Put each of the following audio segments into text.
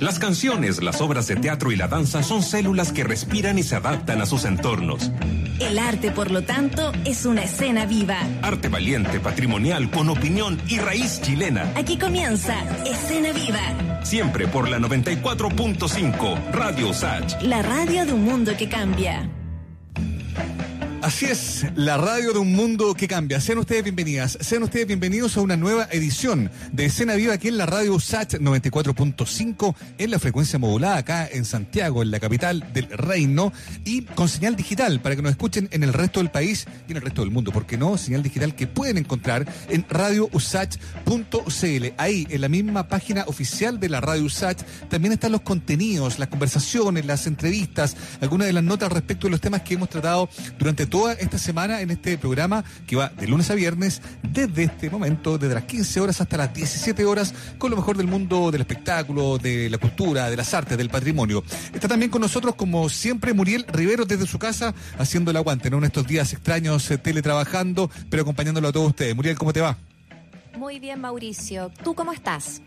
Las canciones, las obras de teatro y la danza son células que respiran y se adaptan a sus entornos. El arte, por lo tanto, es una escena viva. Arte valiente, patrimonial, con opinión y raíz chilena. Aquí comienza Escena Viva. Siempre por la 94.5 Radio Sach. La radio de un mundo que cambia. Así es, la radio de un mundo que cambia. Sean ustedes bienvenidas, sean ustedes bienvenidos a una nueva edición de Escena Viva aquí en la radio SAT 94.5 en la frecuencia modulada acá en Santiago, en la capital del reino y con señal digital para que nos escuchen en el resto del país y en el resto del mundo, porque no, señal digital que pueden encontrar en radiousach.cl. Ahí, en la misma página oficial de la radio USACH, también están los contenidos, las conversaciones, las entrevistas, algunas de las notas respecto de los temas que hemos tratado durante toda esta semana en este programa que va de lunes a viernes desde este momento, desde las 15 horas hasta las 17 horas, con lo mejor del mundo del espectáculo, de la cultura, de las artes, del patrimonio. Está también con nosotros, como siempre, Muriel Rivero desde su casa, haciendo el aguante, ¿no? En estos días extraños, eh, teletrabajando, pero acompañándolo a todos ustedes. Muriel, ¿cómo te va? Muy bien, Mauricio. ¿Tú cómo estás?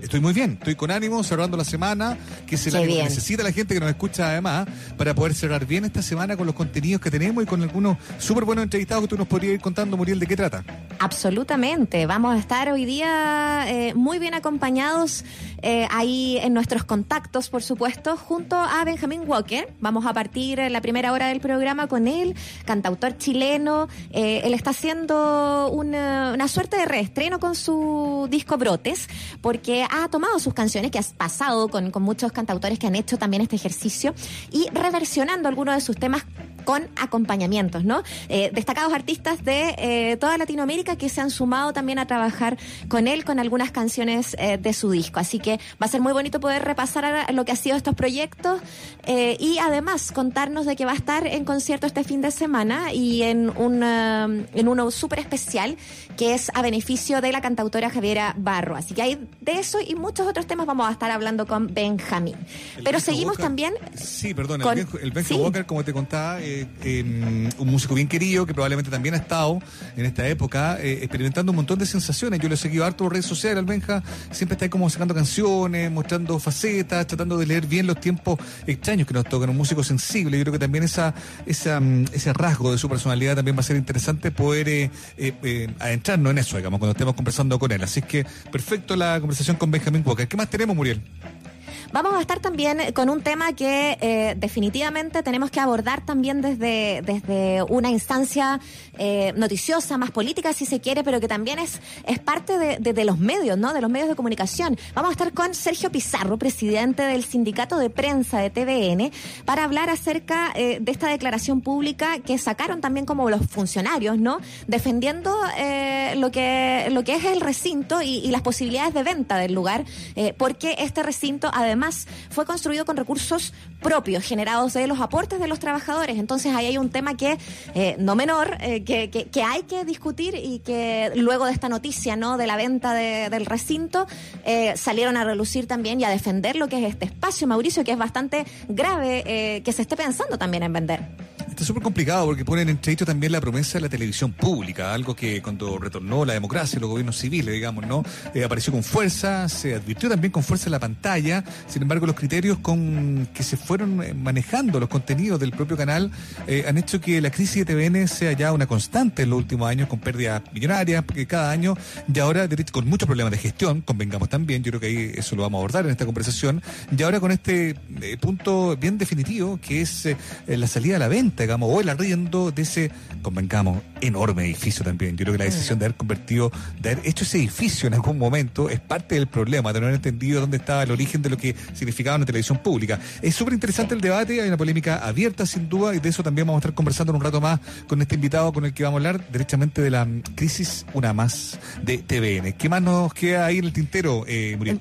Estoy muy bien, estoy con ánimo, cerrando la semana, que es el ánimo que necesita la gente que nos escucha además, para poder cerrar bien esta semana con los contenidos que tenemos y con algunos súper buenos entrevistados que tú nos podrías ir contando, Muriel, de qué trata. Absolutamente, vamos a estar hoy día eh, muy bien acompañados eh, ahí en nuestros contactos, por supuesto, junto a Benjamin Walker. Vamos a partir la primera hora del programa con él, cantautor chileno. Eh, él está haciendo una, una suerte de reestreno con su disco Brotes, porque ha tomado sus canciones, que ha pasado con, con muchos cantautores que han hecho también este ejercicio, y reversionando algunos de sus temas con acompañamientos, ¿no? Eh, destacados artistas de eh, toda Latinoamérica que se han sumado también a trabajar con él con algunas canciones eh, de su disco. Así que va a ser muy bonito poder repasar lo que ha sido estos proyectos y además contarnos de que va a estar en concierto este fin de semana y en, un en uno súper especial que es a beneficio de la cantautora Javiera Barro. Así que hay de eso y muchos otros temas vamos a estar hablando con Benjamín. Pero seguimos también. Sí, perdón, el, Benjamín Walker, como te contaba, Em, un músico bien querido que probablemente también ha estado en esta época eh, experimentando un montón de sensaciones. Yo lo he seguido harto en redes sociales, al Benja siempre está ahí como sacando canciones, mostrando facetas, tratando de leer bien los tiempos extraños que nos tocan, un músico sensible. Yo creo que también esa, esa mm, ese rasgo de su personalidad también va a ser interesante poder eh, eh, adentrarnos en eso, digamos, cuando estemos conversando con él. Así que perfecto la conversación con Benjamín Walker. ¿Qué más tenemos, Muriel? Vamos a estar también con un tema que eh, definitivamente tenemos que abordar también desde, desde una instancia eh, noticiosa, más política si se quiere, pero que también es, es parte de, los medios, ¿no? De los medios de comunicación. Vamos a estar con Sergio Pizarro, presidente del Sindicato de Prensa de TVN, para hablar acerca eh, de esta declaración pública que sacaron también como los funcionarios, ¿no? Defendiendo lo, que, lo que es el recinto y las posibilidades de venta del lugar, porque este recinto además fue construido con recursos propios generados de los aportes de los trabajadores. Entonces ahí hay un tema que eh, no menor, eh, que, que, hay que discutir y que luego de esta noticia no de la venta del recinto eh, salieron a relucir también y a defender lo que es este espacio, Mauricio, que es bastante grave que se esté pensando también en vender. Está súper complicado porque ponen en entredicho también la promesa de la televisión pública, algo que cuando retornó la democracia, los gobiernos civiles, digamos, ¿no? apareció con fuerza, se advirtió también con fuerza en la pantalla, sin embargo, los criterios con que se fueron eh, manejando los contenidos del propio canal eh, han hecho que la crisis de TVN sea ya una constante en los últimos años, con pérdidas millonarias cada año, y ahora con muchos problemas de gestión, convengamos también, yo creo que ahí eso lo vamos a abordar en esta conversación, y ahora con este eh, punto bien definitivo, que es la salida a la venta, digamos, o el arriendo de ese, convengamos, enorme edificio también. Yo creo que la decisión de haber convertido, de haber hecho ese edificio en algún momento, es parte del problema, de no haber entendido dónde estaba el origen de lo que significaba una televisión pública. Es súper interesante el debate, hay una polémica abierta sin duda y de eso también vamos a estar conversando en un rato más con este invitado con el que vamos a hablar derechamente de la crisis, una más de TVN. ¿Qué más nos queda ahí en el tintero, eh, Muriel?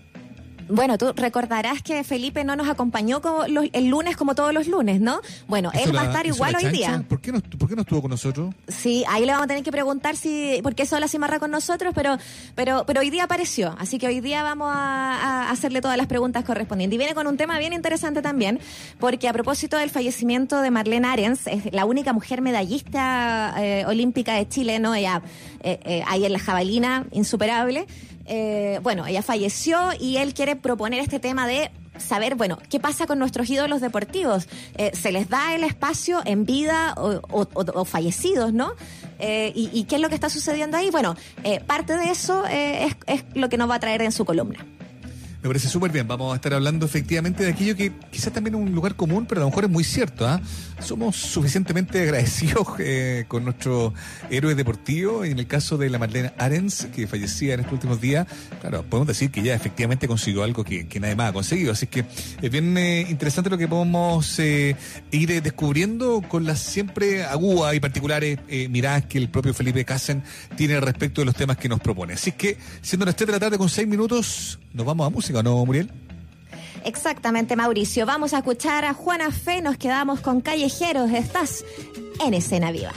Bueno, tú recordarás que Felipe no nos acompañó como el lunes como todos los lunes, ¿no? Bueno, él va a estar igual hoy día. ¿Por qué, no, ¿Por qué no estuvo con nosotros? Sí, ahí le vamos a tener que preguntar si por qué sola cimarra con nosotros, pero, pero, pero hoy día apareció. Así que hoy día vamos a, hacerle todas las preguntas correspondientes. Y viene con un tema bien interesante también, porque a propósito del fallecimiento de Marlene Arens, es la única mujer medallista eh, olímpica de Chile, ¿no? Ella eh, eh, ahí en la jabalina, insuperable. Eh, bueno, ella falleció y él quiere proponer este tema de saber, bueno, qué pasa con nuestros ídolos deportivos. Eh, ¿Se les da el espacio en vida o, o- o- fallecidos, no? Eh, y, y qué es lo que está sucediendo ahí? Bueno, eh, parte de eso eh, es, es lo que nos va a traer en su columna. Me parece súper bien. Vamos a estar hablando efectivamente de aquello que quizás también es un lugar común, pero a lo mejor es muy cierto. ¿ah? Somos suficientemente agradecidos eh, con nuestro héroe deportivo. En el caso de la Marlene Arens, que fallecía en estos últimos días, claro, podemos decir que ya efectivamente consiguió algo que, nadie más ha conseguido. Así que es bien eh, interesante lo que podemos eh, ir descubriendo con las siempre agudas y particulares miradas que el propio Felipe Casen tiene respecto de los temas que nos propone. Así que, siendo las 3 de la tarde con 6 minutos, nos vamos a música, ¿no, Muriel? Exactamente, Mauricio. Vamos a escuchar a Juana Fe. Nos quedamos con Callejeros. Estás en escena viva.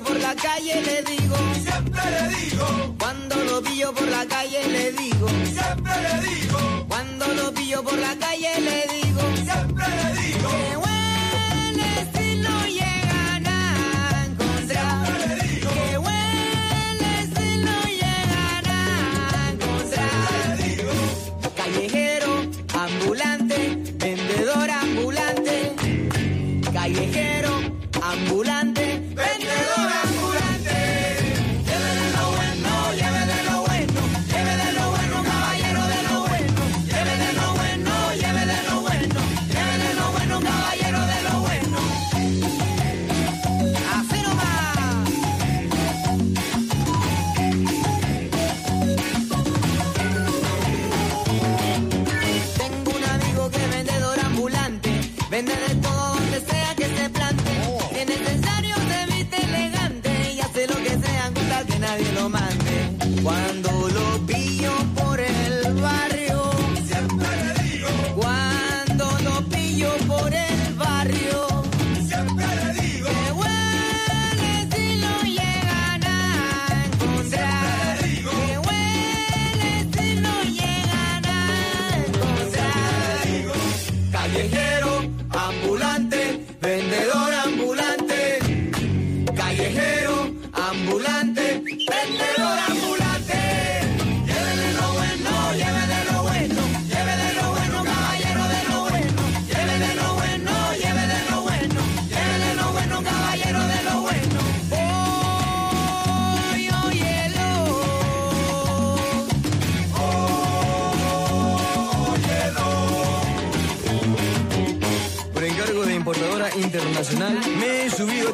Pillo por la calle le digo, siempre le digo. Cuando lo pillo por la calle le digo, siempre le digo. Cuando lo pillo por la calle le digo, siempre le digo.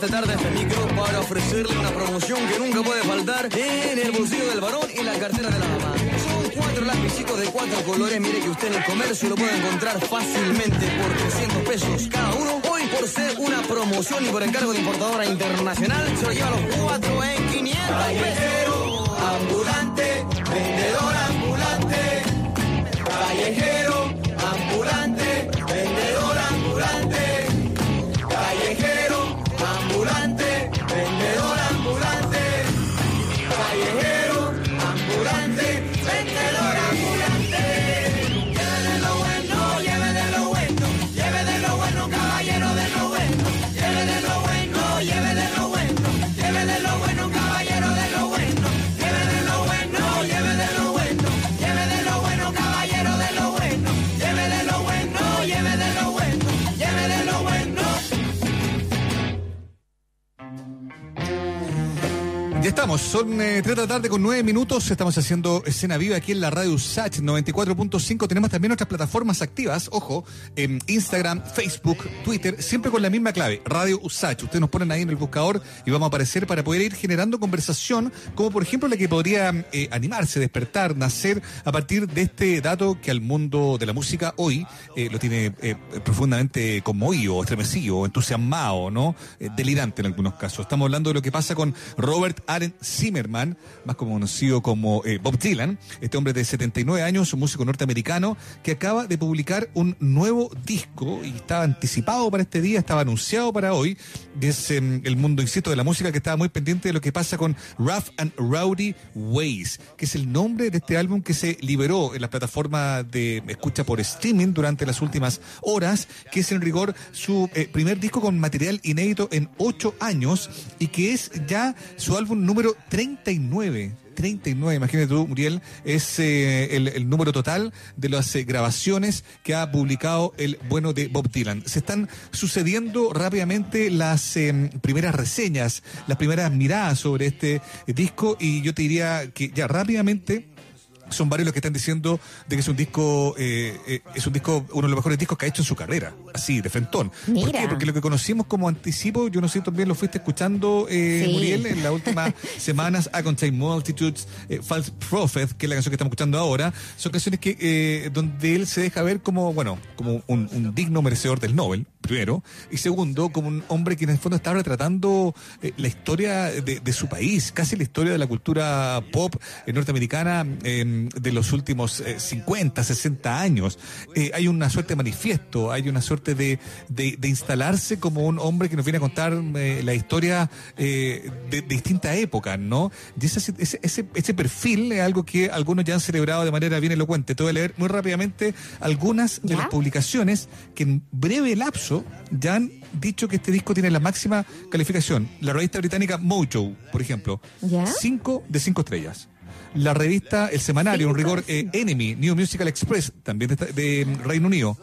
Esta tarde a este micro para ofrecerle una promoción que nunca puede faltar en el bolsillo del varón y la cartera de la mamá. Son cuatro lapicitos de cuatro colores, mire que usted en el comercio lo puede encontrar fácilmente por 300 pesos cada uno. Hoy por ser una promoción y por encargo de importadora internacional, se lo lleva los cuatro en 500 pesos. ambulante, vendedor ambulante, callejero, ambulante, estamos, son eh, 3 de la tarde con 9 minutos. Estamos haciendo escena viva aquí en la radio USACH 94.5. Tenemos también otras plataformas activas, ojo, en Instagram, Facebook, Twitter, siempre con la misma clave, Radio USACH. Ustedes nos ponen ahí en el buscador y vamos a aparecer para poder ir generando conversación, como por ejemplo la que podría eh, animarse, despertar, nacer a partir de este dato que al mundo de la música hoy eh, lo tiene eh, profundamente conmovido, estremecido, entusiasmado, ¿no? Delirante en algunos casos. Estamos hablando de lo que pasa con Robert Aaron Zimmerman, más conocido como eh, Bob Dylan, este hombre de 79 años, un músico norteamericano, que acaba de publicar un nuevo disco y estaba anticipado para este día, estaba anunciado para hoy, es em, el mundo, insisto, de la música que estaba muy pendiente de lo que pasa con Rough and Rowdy Ways, que es el nombre de este álbum que se liberó en la plataforma de escucha por streaming durante las últimas horas, que es en rigor su eh, primer disco con material inédito en ocho años y que es ya su álbum número 39. 39, imagínate tú, Muriel, es eh, el, número total de las eh, grabaciones que ha publicado el bueno de Bob Dylan. Se están sucediendo rápidamente las eh, primeras reseñas, las primeras miradas sobre este disco y yo te diría que ya rápidamente son varios los que están diciendo de que es un disco, eh, eh, es un disco, uno de los mejores discos que ha hecho en su carrera, así, de frentón. ¿Por qué? Porque lo que conocimos como anticipo, yo no sé, también lo fuiste escuchando, eh, Sí. Muriel, en las últimas semanas, A Contain Multitudes, eh, False Prophet, que es la canción que estamos escuchando ahora, son canciones que eh, donde él se deja ver como, bueno, como un, un digno merecedor del Nobel, primero, y segundo, como un hombre que en el fondo está retratando eh, la historia de, de su país, casi la historia de la cultura pop eh, norteamericana eh, de los últimos eh, 50, 60 años. Eh, hay una suerte de manifiesto, hay una suerte de, de, de instalarse como un hombre que nos viene a contar eh, la historia eh, de, de distintas épocas, ¿no? Y ese, ese, ese, ese perfil es algo que algunos ya han celebrado de manera bien elocuente. Te voy a leer muy rápidamente algunas de ¿Ya? las publicaciones que en breve lapso ya han dicho que este disco tiene la máxima calificación. La revista británica Mojo, por ejemplo, ¿Ya? 5 de 5 estrellas. La revista El Semanario, un rigor eh, Enemy, New Musical Express, también de, de Reino Unido,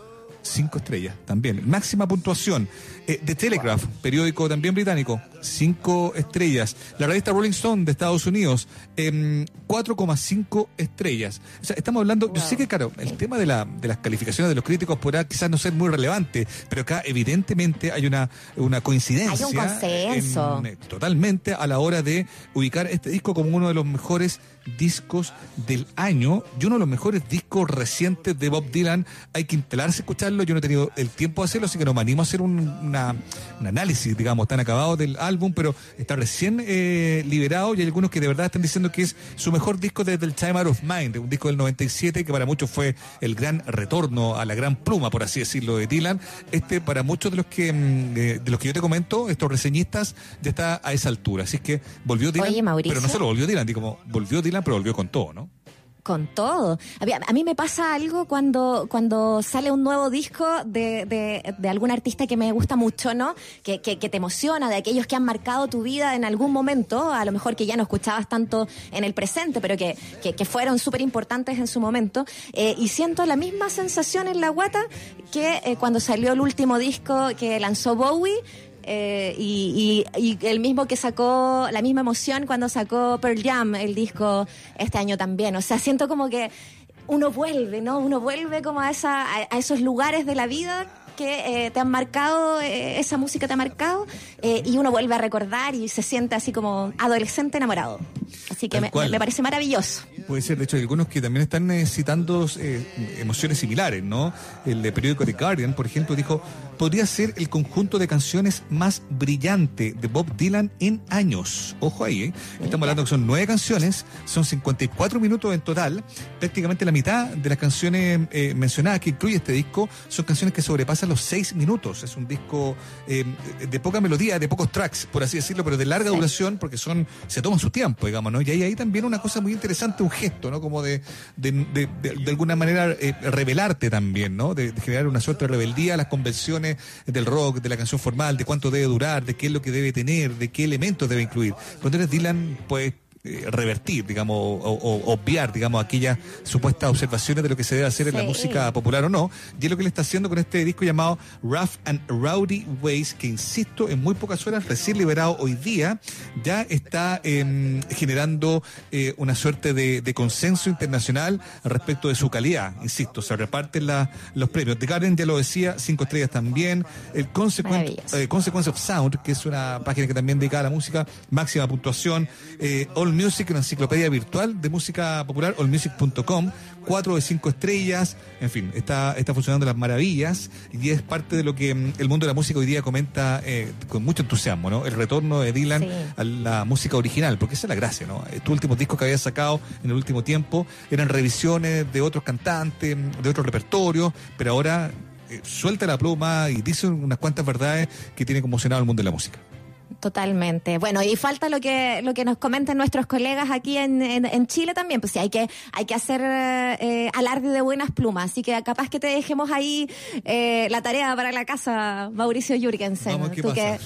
5 estrellas también. Máxima puntuación. Eh, The Telegraph, periódico también británico, 5 estrellas. La revista Rolling Stone de Estados Unidos, em, 4,5 estrellas. O sea, estamos hablando, yo sé que, claro, el tema de, la, de las calificaciones de los críticos podrá quizás no ser muy relevante, pero acá evidentemente hay una, una coincidencia. Hay un consenso. en- eh, totalmente a la hora de ubicar este disco como uno de los mejores discos del año y uno de los mejores discos recientes de Bob Dylan. Hay que instalarse a escucharlo. Yo no he tenido el tiempo de hacerlo, así que no me animo a hacer un, una- un análisis, digamos, tan acabado del álbum, pero está recién eh, liberado y hay algunos que de verdad están diciendo que es su mejor disco desde el Time Out of Mind, un disco del 97 que para muchos fue el gran retorno a la gran pluma, por así decirlo, de Dylan. Este, para muchos de los que mm, eh, de los que yo te comento, estos reseñistas, ya está a esa altura. Así es que volvió Dylan. Oye. Pero no solo volvió Dylan, digo, como volvió Dylan, pero volvió con todo, ¿no? Con todo. A mí, me pasa algo cuando, cuando sale un nuevo disco de, de, de algún artista que me gusta mucho, ¿no? Que, que, que te emociona, de aquellos que han marcado tu vida en algún momento, a lo mejor que ya no escuchabas tanto en el presente, pero que, que, que fueron súper importantes en su momento. Eh, y siento la misma sensación en la guata que eh, cuando salió el último disco que lanzó Bowie. Eh, y, y- y el mismo que sacó, la misma emoción cuando sacó Pearl Jam, el disco este año también. O sea, siento como que uno vuelve, ¿no? Uno vuelve como a, esa, a, a esos lugares de la vida que eh, te han marcado, eh, esa música te ha marcado, eh, y uno vuelve a recordar y se siente así como adolescente enamorado. Así que me, parece maravilloso. Puede ser, de hecho, hay algunos que también están eh, emociones similares, ¿no? El de periódico The Guardian, por ejemplo, dijo, podría ser el conjunto de canciones más brillante de Bob Dylan en años. Ojo ahí, ¿eh? Estamos hablando que son nueve canciones, son 54 minutos en total, prácticamente la mitad de las canciones eh, mencionadas que incluye este disco son canciones que sobrepasan los seis minutos. Es un disco eh, de poca melodía, de pocos tracks, por así decirlo, pero de larga duración porque son se toman su tiempo, digamos, ¿no? Y hay ahí también una cosa muy interesante, un gesto, ¿no? Como de, de, de, de- de alguna manera eh, revelarte también, ¿no? De, de generar una suerte de rebeldía a las convenciones del rock, de la canción formal, de cuánto debe durar, de qué es lo que debe tener, de qué elementos debe incluir. Cuando eres Dylan, pues eh, revertir, digamos, o, o- obviar, digamos, aquellas supuestas observaciones de lo que se debe hacer en la música popular o no. Y es lo que le está haciendo con este disco llamado Rough and Rowdy Ways, que insisto, en muy pocas horas, recién liberado hoy día, ya está em, generando eh, una suerte de, de consenso internacional respecto de su calidad. Insisto, se reparten la- los premios. The Guardian ya lo decía, cinco estrellas también. El eh, Consequence of Sound, que es una página que también dedica a la música, máxima puntuación. Eh, All Music, una enciclopedia virtual de música popular, allmusic.com, cuatro de cinco estrellas, en fin, está, está funcionando las maravillas y es parte de lo que mm, el mundo de la música hoy día comenta eh, con mucho entusiasmo, ¿no? El retorno de Dylan Sí. a la música original, porque esa es la gracia, ¿no? Estos últimos discos que había sacado en el último tiempo eran revisiones de otros cantantes, de otros repertorios, pero ahora eh, suelta la pluma y dice unas cuantas verdades que tiene conmocionado al mundo de la música. Totalmente. Bueno, y falta lo que lo que nos comentan nuestros colegas aquí en, en, en Chile también. Pues sí, hay que hay que hacer eh, alarde de buenas plumas. Así que capaz que te dejemos ahí eh, la tarea para la casa, Mauricio Jürgensen. Vamos, ¿qué Tú pasa? que-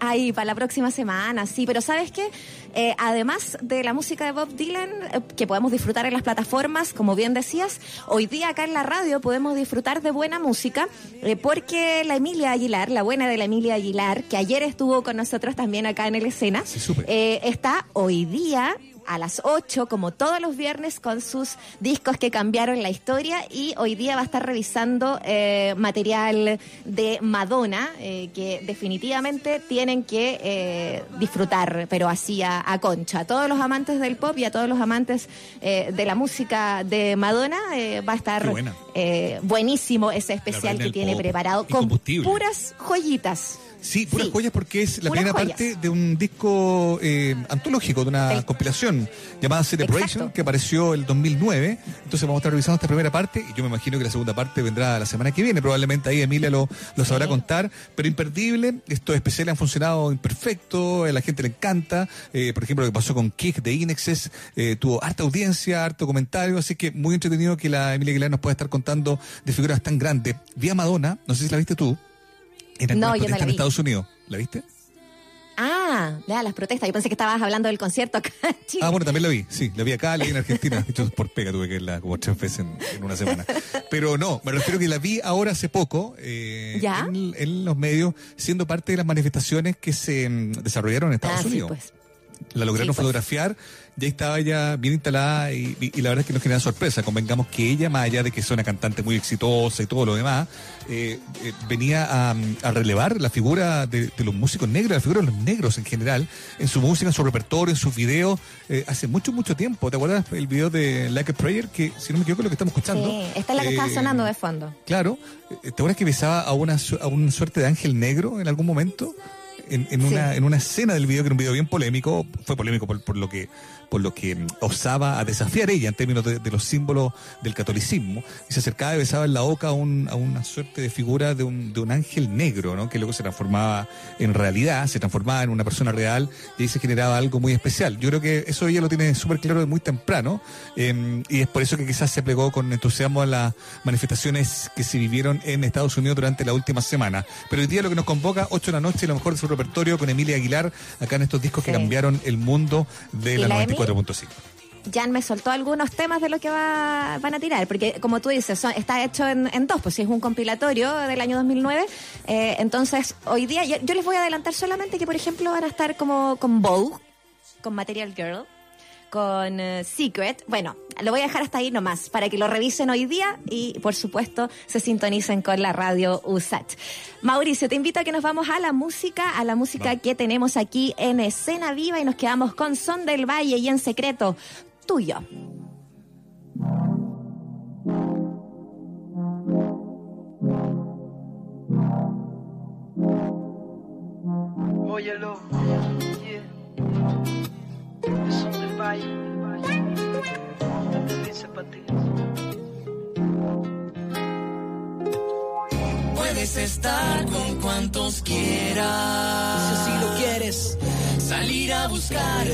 ahí para la próxima semana, sí. Pero sabes qué, Eh, además de la música de Bob Dylan eh, que podemos disfrutar en las plataformas, como bien decías, hoy día acá en la radio podemos disfrutar de buena música eh, porque la Emilia Aguilar, la buena de la Emilia Aguilar, que ayer estuvo con nosotros también acá en el escena, Sí, eh, está hoy día a las 8, como todos los viernes, con sus discos que cambiaron la historia. Y hoy día va a estar revisando eh, material de Madonna, eh, que definitivamente tienen que eh, disfrutar, pero así a, a concha. A todos los amantes del pop y a todos los amantes de la música de Madonna va a estar eh, buenísimo ese especial que tiene preparado con puras joyitas. Sí, puras Sí. joyas porque es la Puras primera joyas. parte de un disco eh, antológico, de una El- compilación llamada Celebration, Exacto. que apareció el 2009. Entonces vamos a estar revisando esta primera parte y yo me imagino que la segunda parte vendrá la semana que viene. Probablemente ahí Emilia lo, lo sabrá Sí. contar, pero imperdible. Estos especiales han funcionado imperfecto, a la gente le encanta. Eh, por ejemplo, lo que pasó con Kick de Inexes, eh, tuvo harta audiencia, harto comentario, así que muy entretenido que la Emilia Aguilar nos pueda estar contando de figuras tan grandes. Vi a Madonna, no sé si la viste tú, en No, yo no la protestas en vi. Estados Unidos. ¿La viste? Ah, ya, las protestas. Yo pensé que estabas hablando del concierto acá en Chile. Ah, bueno, también la vi, sí, la vi acá, la vi en Argentina. Hecho, por pega tuve que verla como tres veces en, en una semana. Pero no, me refiero que la vi ahora hace poco eh, ¿Ya? en, en los medios, siendo parte de las manifestaciones que se mm, desarrollaron en Estados ah, sí, Unidos. pues. La lograron Sí, pues. fotografiar, ya estaba ya bien instalada y, y- y la verdad es que nos genera sorpresa. Convengamos que ella, más allá de que es una cantante muy exitosa y todo lo demás, eh, eh, venía a, a relevar la figura de, de los músicos negros, la figura de los negros en general, en su música, en su repertorio, en sus videos, eh, hace mucho, mucho tiempo. ¿Te acuerdas el video de Like a Prayer? Que si no me equivoco es lo que estamos escuchando. Sí, esta es la que estaba sonando de fondo. Claro. ¿Te acuerdas que besaba a una, a una suerte de ángel negro en algún momento? En, en una, en una escena del video, que era un video bien polémico, fue polémico por, por lo que por lo que mm, osaba a desafiar ella en términos de, los símbolos del catolicismo, y se acercaba y besaba en la boca a, un, a una suerte de figura de un, de un, ángel negro, ¿no? que luego se transformaba en realidad, se transformaba en una persona real y ahí se generaba algo muy especial. Yo creo que eso ella lo tiene súper claro de muy temprano em, y es por eso que quizás se plegó con entusiasmo a las manifestaciones que se vivieron en Estados Unidos durante la última semana. Pero hoy día lo que nos convoca, 8 de la noche, lo mejor de su repertorio con Emilia Aguilar, acá en estos discos que cambiaron el mundo de la, la 4.5. Jan me soltó algunos temas de lo que va, van a tirar, porque como tú dices, son, está hecho en, en, dos, pues si es un compilatorio del año 2009, eh, entonces hoy día yo, yo, les voy a adelantar solamente que, por ejemplo, van a estar como con Vogue, con Material Girl, con eh, Secret, bueno, lo voy a dejar hasta ahí nomás, para que lo revisen hoy día y, por supuesto, se sintonicen con la radio USAT. Mauricio, te invito a que nos vamos a la música, a la música que tenemos aquí en Escena Viva y nos quedamos con Son del Valle y en secreto, tuyo. Óyelo, Puedes estar con cuantos quieras. Si así lo quieres, Salir a buscar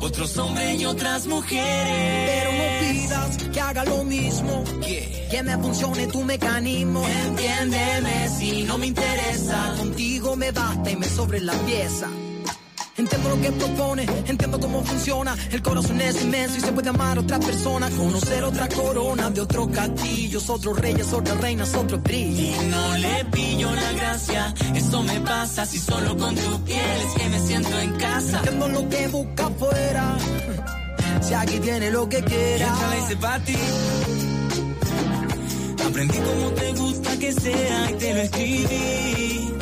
otros hombres y otras mujeres. pero no pidas que haga lo mismo. ¿Qué? Que me funcione tu mecanismo. Entiéndeme si no me interesa. Contigo me basta y me sobre la pieza. Entiendo lo que propone, entiendo cómo funciona. El corazón es inmenso y se puede amar a otra persona. Conocer otra corona de otros castillos, otros reyes, otras reinas, otro brillo. Y no le pillo la gracia. Eso me pasa si solo con tu piel es que me siento en casa. Entiendo lo que busca afuera. Si aquí tiene lo que Y quiera. la hice pa' ti. Aprendí como te gusta que sea y te lo escribí.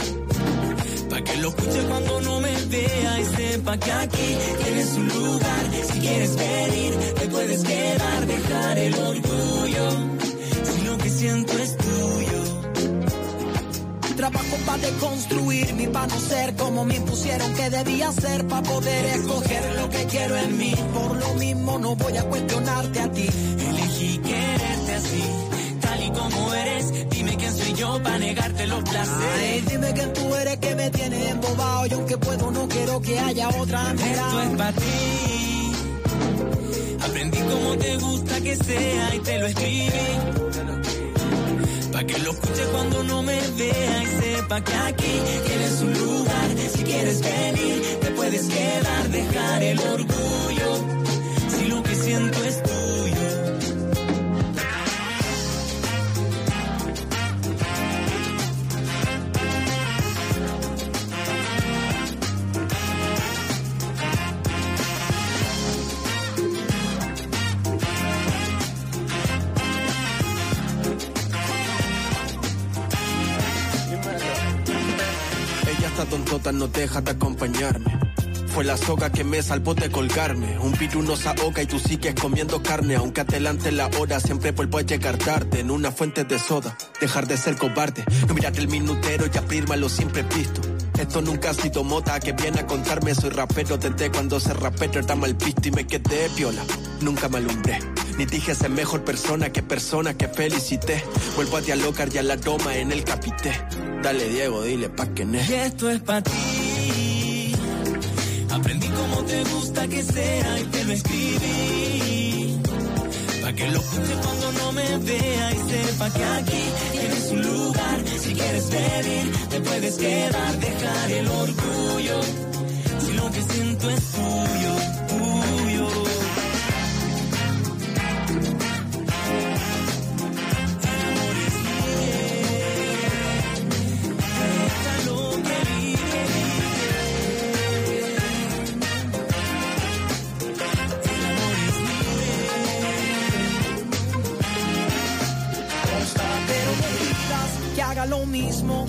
Que lo escuche cuando no me vea y sepa que aquí tienes un lugar. Si quieres venir, te puedes quedar, dejar el orgullo. Si lo que siento es tuyo. Trabajo para deconstruirme, para no ser como me impusieron que debía ser, para poder escoger lo que quiero en mí. Por lo mismo no voy a cuestionarte a ti. Elegí quererte así, tal y como eres. Dime soy yo para negarte los placeres. Ay, dime quién tú eres que me tiene embobado. Y aunque puedo, no quiero que haya otra Esto es para ti. Aprendí cómo te gusta que sea y te lo escribí. Pa' que lo escuche cuando no me vea y sepa que aquí tienes un lugar. Si quieres venir, te puedes quedar, dejar el orgullo. Si lo que siento Tontota, no deja de acompañarme. Fue la soga que me salvó de colgarme. Un virus nos ahoga y tú sigues comiendo carne. Aunque adelante la hora, siempre vuelvo a llegar tarde. En una fuente de soda, dejar de ser cobarde. No mirar el minutero y abrirme a lo siempre visto. Esto nunca ha sido moda que viene a contarme. Soy rapero desde cuando ser rapero era mal visto y me quedé piola. Nunca me alumbré. Ni dije ser mejor persona que persona que felicité. Vuelvo a dialogar y a la toma en el capité. Dale Diego, dile pa' que ne. Y esto es para ti. Aprendí cómo te gusta que sea y te lo escribí. Que lo escuche cuando no me vea y sepa que aquí tienes un lugar. Si quieres venir, te puedes quedar, dejar el orgullo. Si lo que siento es tuyo, tuyo. Lo mismo.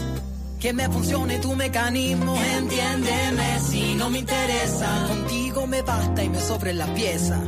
Que me funcione tu mecanismo, entiéndeme si no me interesa. Contigo me basta y me sobre la pieza.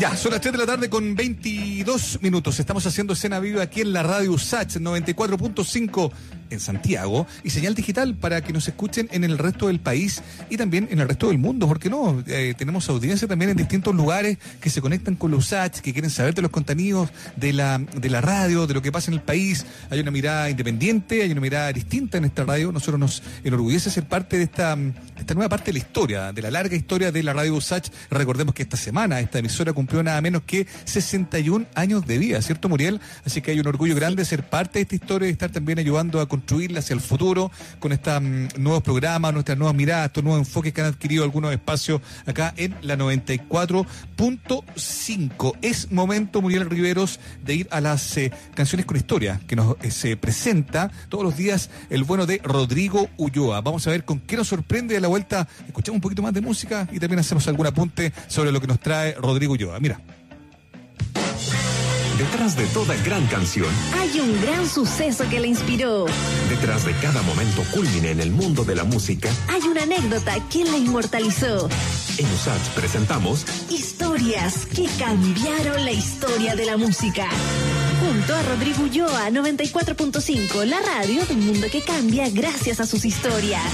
Ya, son las 3 de la tarde con 22 minutos. Estamos haciendo escena viva aquí en la radio USACH 94.5 en Santiago y señal digital para que nos escuchen en el resto del país y también en el resto del mundo. ¿Por qué no? Eh, tenemos audiencia también en distintos lugares que se conectan con la USACH, que quieren saber de los contenidos de la, de la radio, de lo que pasa en el país. Hay una mirada independiente, hay una mirada distinta en esta radio. Nosotros nos enorgullece ser parte de esta, esta nueva parte de la historia, de la larga historia de la radio USACH. Recordemos que esta semana esta emisora cumplió nada menos que 61 años de vida, ¿cierto, Muriel? Así que hay un orgullo grande ser parte de esta historia y estar también ayudando a construirla hacia el futuro con estos nuevos programas, nuestras nuevas miradas, estos nuevos enfoques que han adquirido algunos espacios acá en la 94.5. Es momento, Muriel Riveros, de ir a las eh, canciones con historia que nos eh, se presenta todos los días el bueno de Rodrigo Ulloa. Vamos a ver con qué nos sorprende de la vuelta. Escuchamos un poquito más de música y también hacemos algún apunte sobre lo que nos trae Rodrigo Ulloa. Mira. Detrás de toda gran canción, Hay un gran suceso que la inspiró. detrás de cada momento culmine en el mundo de la música, Hay una anécdota que la inmortalizó. en USACH presentamos Historias que cambiaron la historia de la música. Junto a Rodrigo Ulloa, 94.5, la radio del mundo que cambia gracias a sus historias.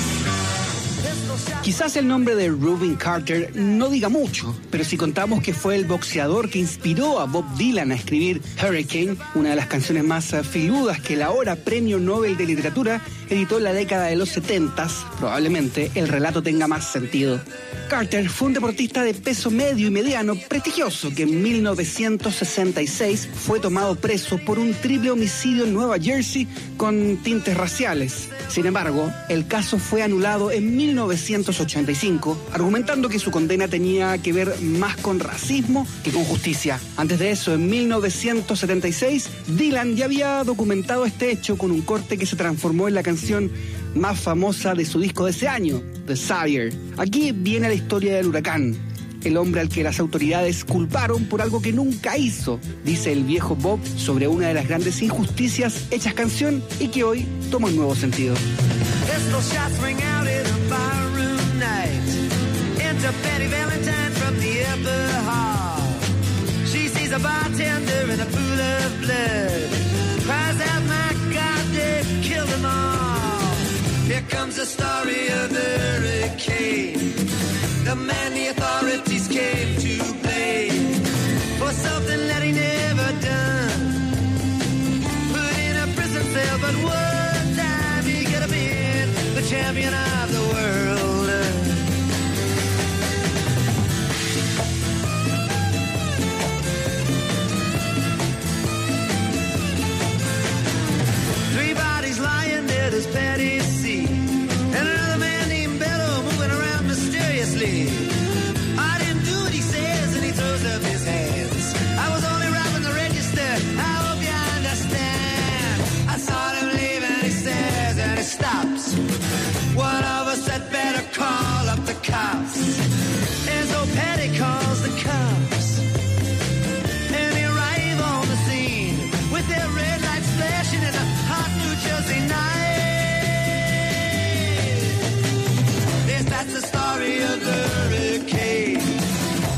Quizás el nombre de Rubin Carter no diga mucho, pero si contamos que fue el boxeador que inspiró a Bob Dylan a escribir Hurricane, una de las canciones más eh, filudas que el ahora Premio Nobel de Literatura editó en la década de los 70, probablemente el relato tenga más sentido. Carter fue un deportista de peso medio y mediano prestigioso que en 1966 fue tomado preso por un triple homicidio en Nueva Jersey con tintes raciales. Sin embargo, el caso fue anulado en 1985, argumentando que su condena tenía que ver más con racismo que con justicia. Antes de eso, en 1976, Dylan ya había documentado este hecho con un corte que se transformó en la canción más famosa de su disco de ese año, The Sire. Aquí viene la historia del huracán. el hombre al que las autoridades culparon por algo que nunca hizo, dice el viejo Bob sobre una de las grandes injusticias hechas canción y que hoy toma un nuevo sentido. Pistol shots ring out in a barroom night. Enter Betty Valentine from the upper hall. She sees a bartender in a pool of blood. Cries out, my God, they killed them all. Here comes the story of the hurricane. The man the authorities came to blame for something that he never done. Put in a prison cell, but one champion of cops. And so Patty calls the cops. And they arrive on the scene with their red lights flashing in a hot New Jersey night. Yes, that's the story of the hurricane.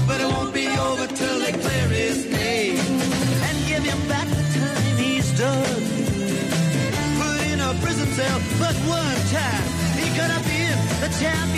But it won't be over till they clear his name and give him back the time he's done. Put in a prison cell, but one time he could have been the champion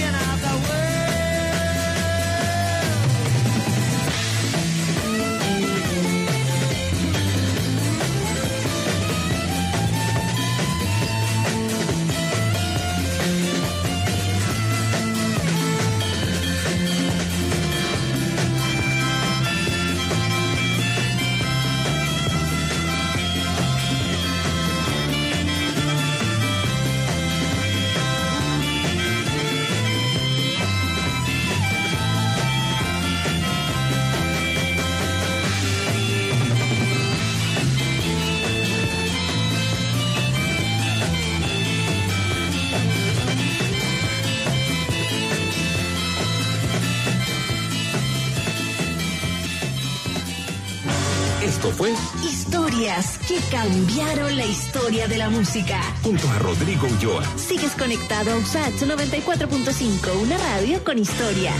cambiaron la historia de la música. junto a Rodrigo Ulloa. Sigues conectado a USAT 94.5, una radio con historias.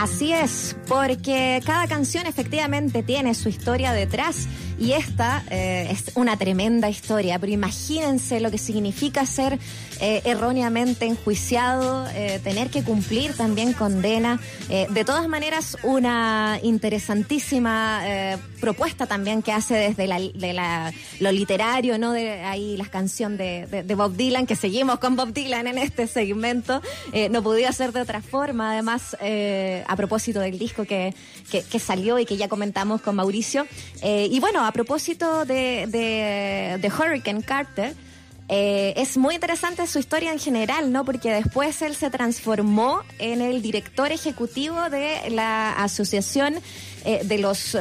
Así es, porque cada canción efectivamente tiene su historia detrás y esta eh, es una tremenda historia, pero imagínense lo que significa ser eh, erróneamente enjuiciado, eh, tener que cumplir también condena. Eh, de todas maneras, una interesantísima propuesta también que hace desde la, de la- lo literario, ¿no? De ahí la canción de, de- Bob Dylan, que seguimos con Bob Dylan en este segmento. No podía ser de otra forma, además, a propósito del disco que, que, que salió y que ya comentamos con Mauricio. Y bueno, a propósito de, de, de Hurricane Carter, eh, es muy interesante su historia en general, ¿no? Porque después él se transformó en el director ejecutivo de la asociación eh, de los.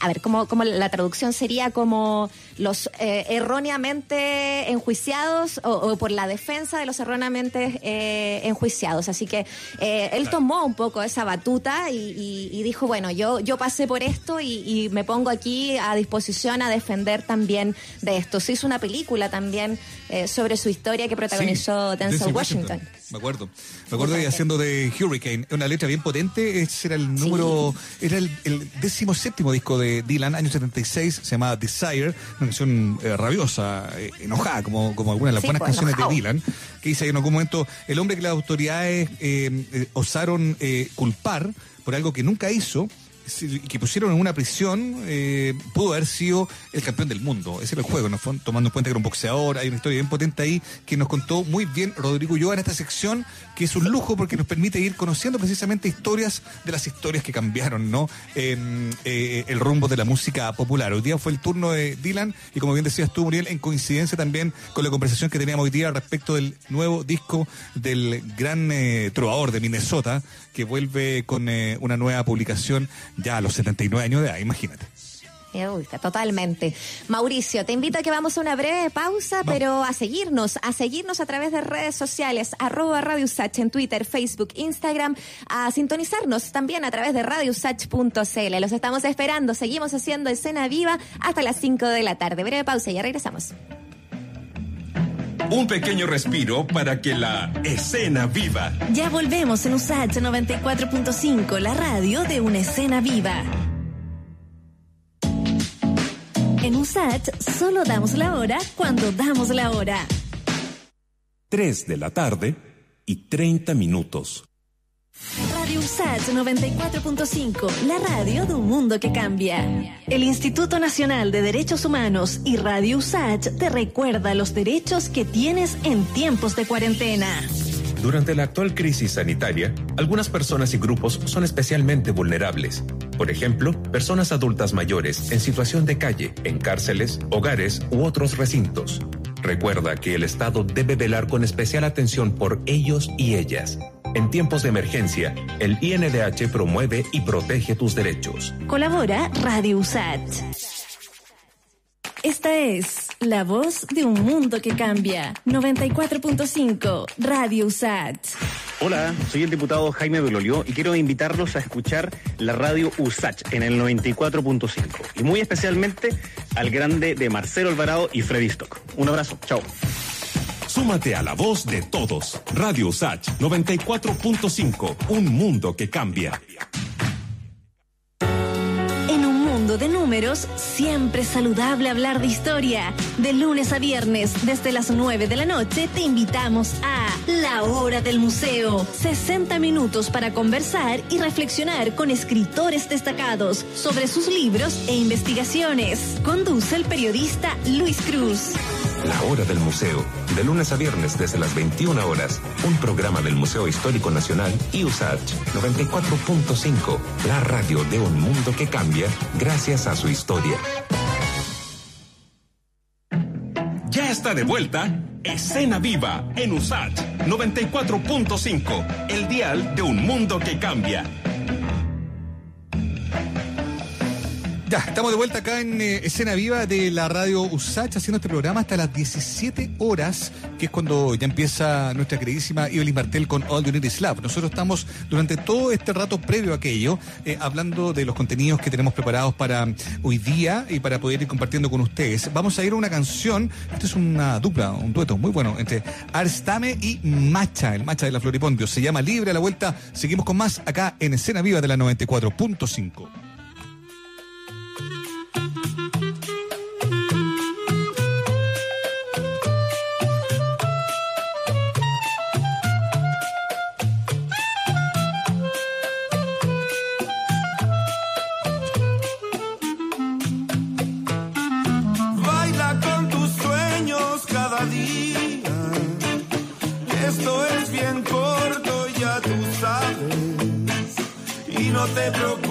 A ver, ¿cómo, cómo la traducción sería como los eh, erróneamente enjuiciados o, o por la defensa de los erróneamente eh, enjuiciados. Así que eh, él tomó un poco esa batuta y, y- y dijo, bueno, yo, yo pasé por esto y, y me pongo aquí a disposición a defender también de esto. Se hizo una película también eh, sobre su historia que protagonizó Sí, Denzel Washington. Me acuerdo. Me acuerdo de haciendo de Hurricane, una letra bien potente. Ese era el número, era el, el décimo séptimo disco de Dylan, año 76, se llamaba Desire, una canción eh, rabiosa, eh, enojada, como, como algunas de las Sí, buenas pues, canciones enojado. de Dylan, que dice ahí en algún momento, el hombre que las autoridades eh, eh, osaron eh, culpar por algo que nunca hizo, sí, que pusieron en una prisión, eh, pudo haber sido el campeón del mundo. Ese era el juego, ¿no? Tomando en cuenta que era un boxeador. Hay una historia bien potente ahí que nos contó muy bien Rodrigo Ulloa en esta sección, que es un lujo porque nos permite ir conociendo precisamente historias de las historias que cambiaron, ¿no? Eh, el rumbo de la música popular. Hoy día fue el turno de Dylan y como bien decías tú, Muriel, en coincidencia también con la conversación que teníamos hoy día respecto del nuevo disco del gran eh, trovador de Minnesota, que vuelve con eh, una nueva publicación ya a los 79 años de edad, imagínate. Me gusta, totalmente. Mauricio, te invito a que vamos a una breve pausa, pero a seguirnos, a seguirnos a través de redes sociales, arroba Radio Usach en Twitter, Facebook, Instagram, a sintonizarnos también a través de radiosach.cl. Los estamos esperando, seguimos haciendo escena viva hasta las 5 de la tarde. Breve pausa y ya regresamos. Un pequeño respiro para que la escena viva. Ya volvemos en USACH 94.5, la radio de una escena viva. En USACH solo damos la hora cuando damos la hora. 3 de la tarde y 30 minutos. Radio USACH 94.5, la radio de un mundo que cambia. El Instituto Nacional de Derechos Humanos y Radio USACH te recuerda los derechos que tienes en tiempos de cuarentena. Durante la actual crisis sanitaria, algunas personas y grupos son especialmente vulnerables. Por ejemplo, personas adultas mayores en situación de calle, en cárceles, hogares u otros recintos. Recuerda que el Estado debe velar con especial atención por ellos y ellas. En tiempos de emergencia, el INDH promueve y protege tus derechos. Colabora Radio USACH. Esta es la voz de un mundo que cambia. 94.5 Radio USACH. Hola, soy el diputado Jaime Belolio y quiero invitarlos a escuchar la radio USACH en el 94.5 y muy especialmente al grande de Marcelo Alvarado y Freddy Stock. Un abrazo, chao. Súmate a la voz de todos. Radio Sach 94.5. Un mundo que cambia. De números, siempre saludable hablar de historia. De lunes a viernes, desde las 9 de la noche, te invitamos a La Hora del Museo. 60 minutos para conversar y reflexionar con escritores destacados sobre sus libros e investigaciones. Conduce el periodista Luis Cruz. La Hora del Museo. De lunes a viernes desde las 21 horas. Un programa del Museo Histórico Nacional y USACH 94.5. La radio de un mundo que cambia gracias a su historia. Ya está de vuelta. Escena Viva en USACH 94.5. El dial de un mundo que cambia. Ya, estamos de vuelta acá en eh, Escena Viva de la radio USACH haciendo este programa hasta las 17 horas, que es cuando ya empieza nuestra queridísima Evelyn Martel con All You Need Is Love. Nosotros estamos durante todo este rato previo a aquello eh, hablando de los contenidos que tenemos preparados para hoy día y para poder ir compartiendo con ustedes. Vamos a ir a una canción, esta es una dupla, un dueto muy bueno entre Arstame y Macha, el Macha de la Floripondio. Se llama Libre a la Vuelta. Seguimos con más acá en Escena Viva de la 94.5. te preocupes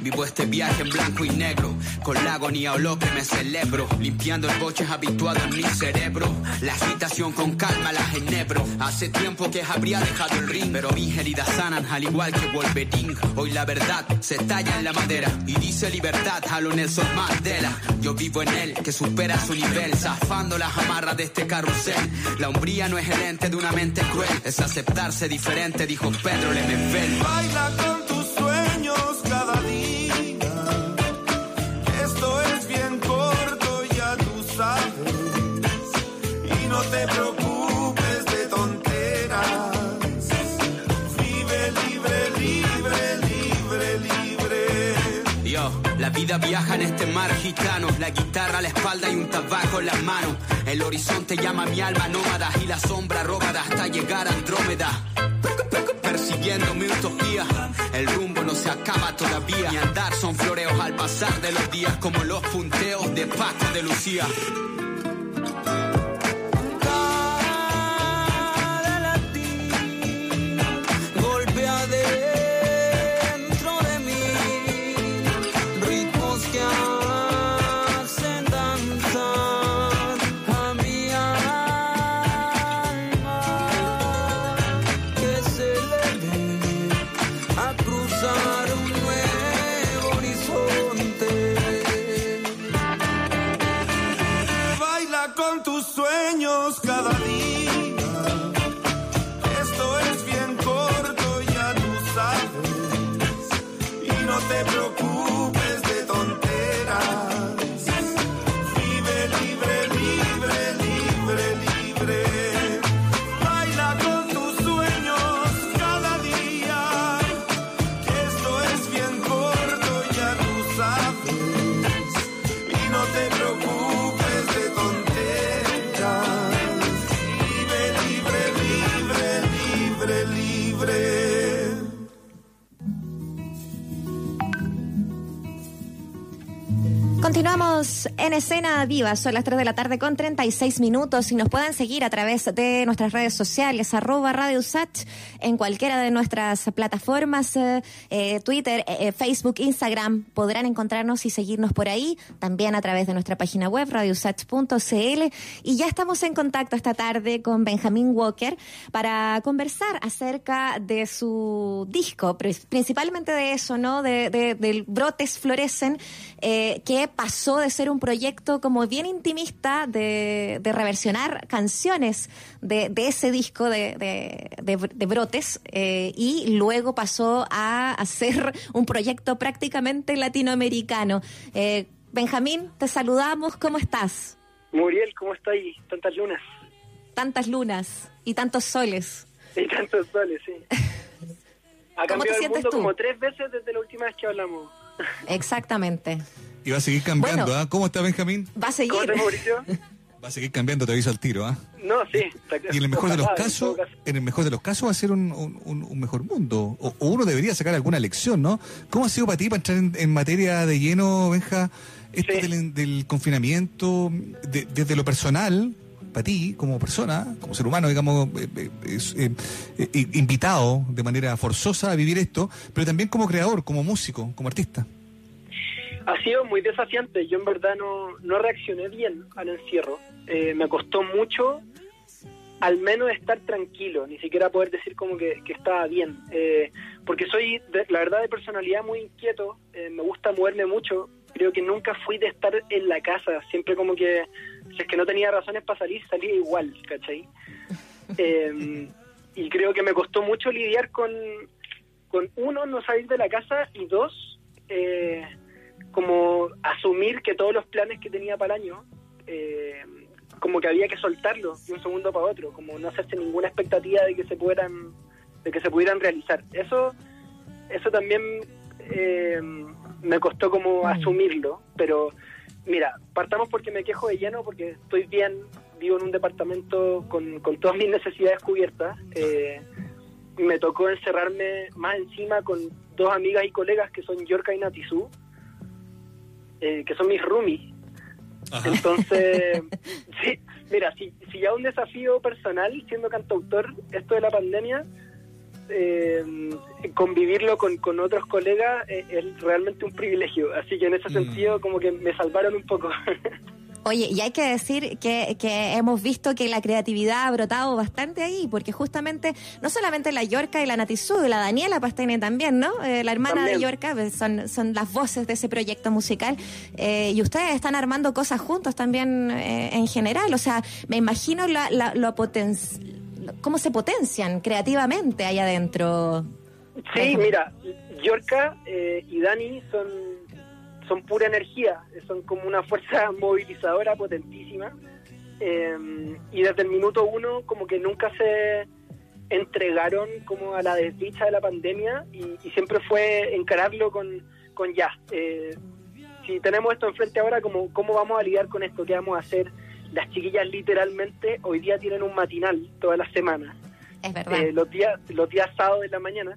vivo este viaje en blanco y negro, con la agonía o lo que me celebro, limpiando el boche habituado en mi cerebro, la agitación con calma la genebro. Hace tiempo que habría dejado el ring, pero mis heridas sanan al igual que Wolverine. Hoy la verdad se talla en la madera y dice libertad a lo Nelson Mandela. Yo vivo en él que supera su nivel, zafando las amarras de este carrusel. La hombría no es el ente de una mente cruel, es aceptarse diferente, dijo Pedro Lemebel. Baila la vida viaja en este mar gitano, la guitarra a la espalda y un tabaco en las manos. El horizonte llama mi alma nómada y la sombra rógada hasta llegar a Andrómeda. Persiguiendo mi utopía, el rumbo no se acaba todavía. Mi andar son floreos al pasar de los días, como los punteos de Paco de Lucía. En escena viva, son las 3 de la tarde con 36 minutos y nos pueden seguir a través de nuestras redes sociales, arroba Radio Usach, en cualquiera de nuestras plataformas, eh, eh, Twitter, eh, Facebook, Instagram, podrán encontrarnos y seguirnos por ahí, también a través de nuestra página web, radiousach.cl y ya estamos en contacto esta tarde con Benjamín Walker para conversar acerca de su disco, pri- principalmente de eso, ¿no? De, de- del Brotes Florecen, eh, que pasó de ser un proyecto como bien intimista de, de reversionar canciones de, de ese disco de, de- Brotes eh, y luego pasó a hacer un proyecto prácticamente latinoamericano. Eh, Benjamín, te saludamos, ¿cómo estás? Muriel, ¿cómo está ahí? Tantas lunas Tantas lunas y tantos soles. y tantos soles, sí. Ha ¿Cómo te cambiado el sientes mundo tú? como tres veces desde la última vez que hablamos. Exactamente. Y va a seguir cambiando, Bueno. ¿ah? ¿Cómo está Benjamín? Va a seguir. ¿Cómo estás, Mauricio? Va a seguir cambiando, te aviso al tiro, ¿ah? No, sí. está. Y en el mejor de los casos, caso. en el mejor de los casos va a ser un, un- un- un mejor mundo. O, o uno debería sacar alguna lección, ¿no? ¿Cómo ha sido para ti para entrar en, en materia de lleno, Benja, esto del, del confinamiento, de- desde lo personal, para ti, como persona, como ser humano, digamos, eh, eh, eh, invitado de manera forzosa a vivir esto, pero también como creador, como músico, como artista? Ha sido muy desafiante. Yo en verdad no, no reaccioné bien al encierro. Me costó mucho al menos estar tranquilo, ni siquiera poder decir como que, estaba bien. Eh, porque soy, de- la verdad, de personalidad muy inquieto, me gusta moverme mucho. Creo que nunca fui de estar en la casa, siempre como que, si es que no tenía razones para salir, salía igual, ¿cachai? Eh, y creo que me costó mucho lidiar con, con uno, no salir de la casa, y dos, eh, como asumir que todos los planes que tenía para el año, eh, como que había que soltarlos de un segundo para otro, como no hacerse ninguna expectativa de que se pudieran, de que se pudieran realizar. Eso, eso también eh, me costó como asumirlo, pero mira, partamos porque me quejo de lleno, porque estoy bien, vivo en un departamento con, con todas mis necesidades cubiertas. eh, me tocó encerrarme más encima con dos amigas y colegas que son Yorka y Natizú, eh, que son mis roomies. Entonces, sí, mira, si, si ya un desafío personal siendo cantautor, esto de la pandemia, eh, convivirlo con, con otros colegas es realmente un privilegio. Así que en ese sentido, como que me salvaron un poco. Oye, y hay que decir que, que hemos visto que la creatividad ha brotado bastante ahí, porque justamente no solamente la Yorca y la Natizú, la Daniela Pastene también, ¿no? Eh, la hermana También. de Yorca pues, son, son las voces de ese proyecto musical. Eh, y ustedes están armando cosas juntos también eh, en general. O sea, me imagino la, la, lo poten- cómo se potencian creativamente ahí adentro. Sí, mira, Yorka eh, y Dani son, son pura energía, son como una fuerza movilizadora potentísima. eh, y desde el minuto uno como que nunca se entregaron como a la desdicha de la pandemia y, y siempre fue encararlo con, con ya. eh, si tenemos esto enfrente ahora, como ¿cómo vamos a lidiar con esto? ¿Qué vamos a hacer? Las chiquillas literalmente hoy día tienen un matinal todas las semanas. Es verdad. eh, los días los días sábados de la mañana.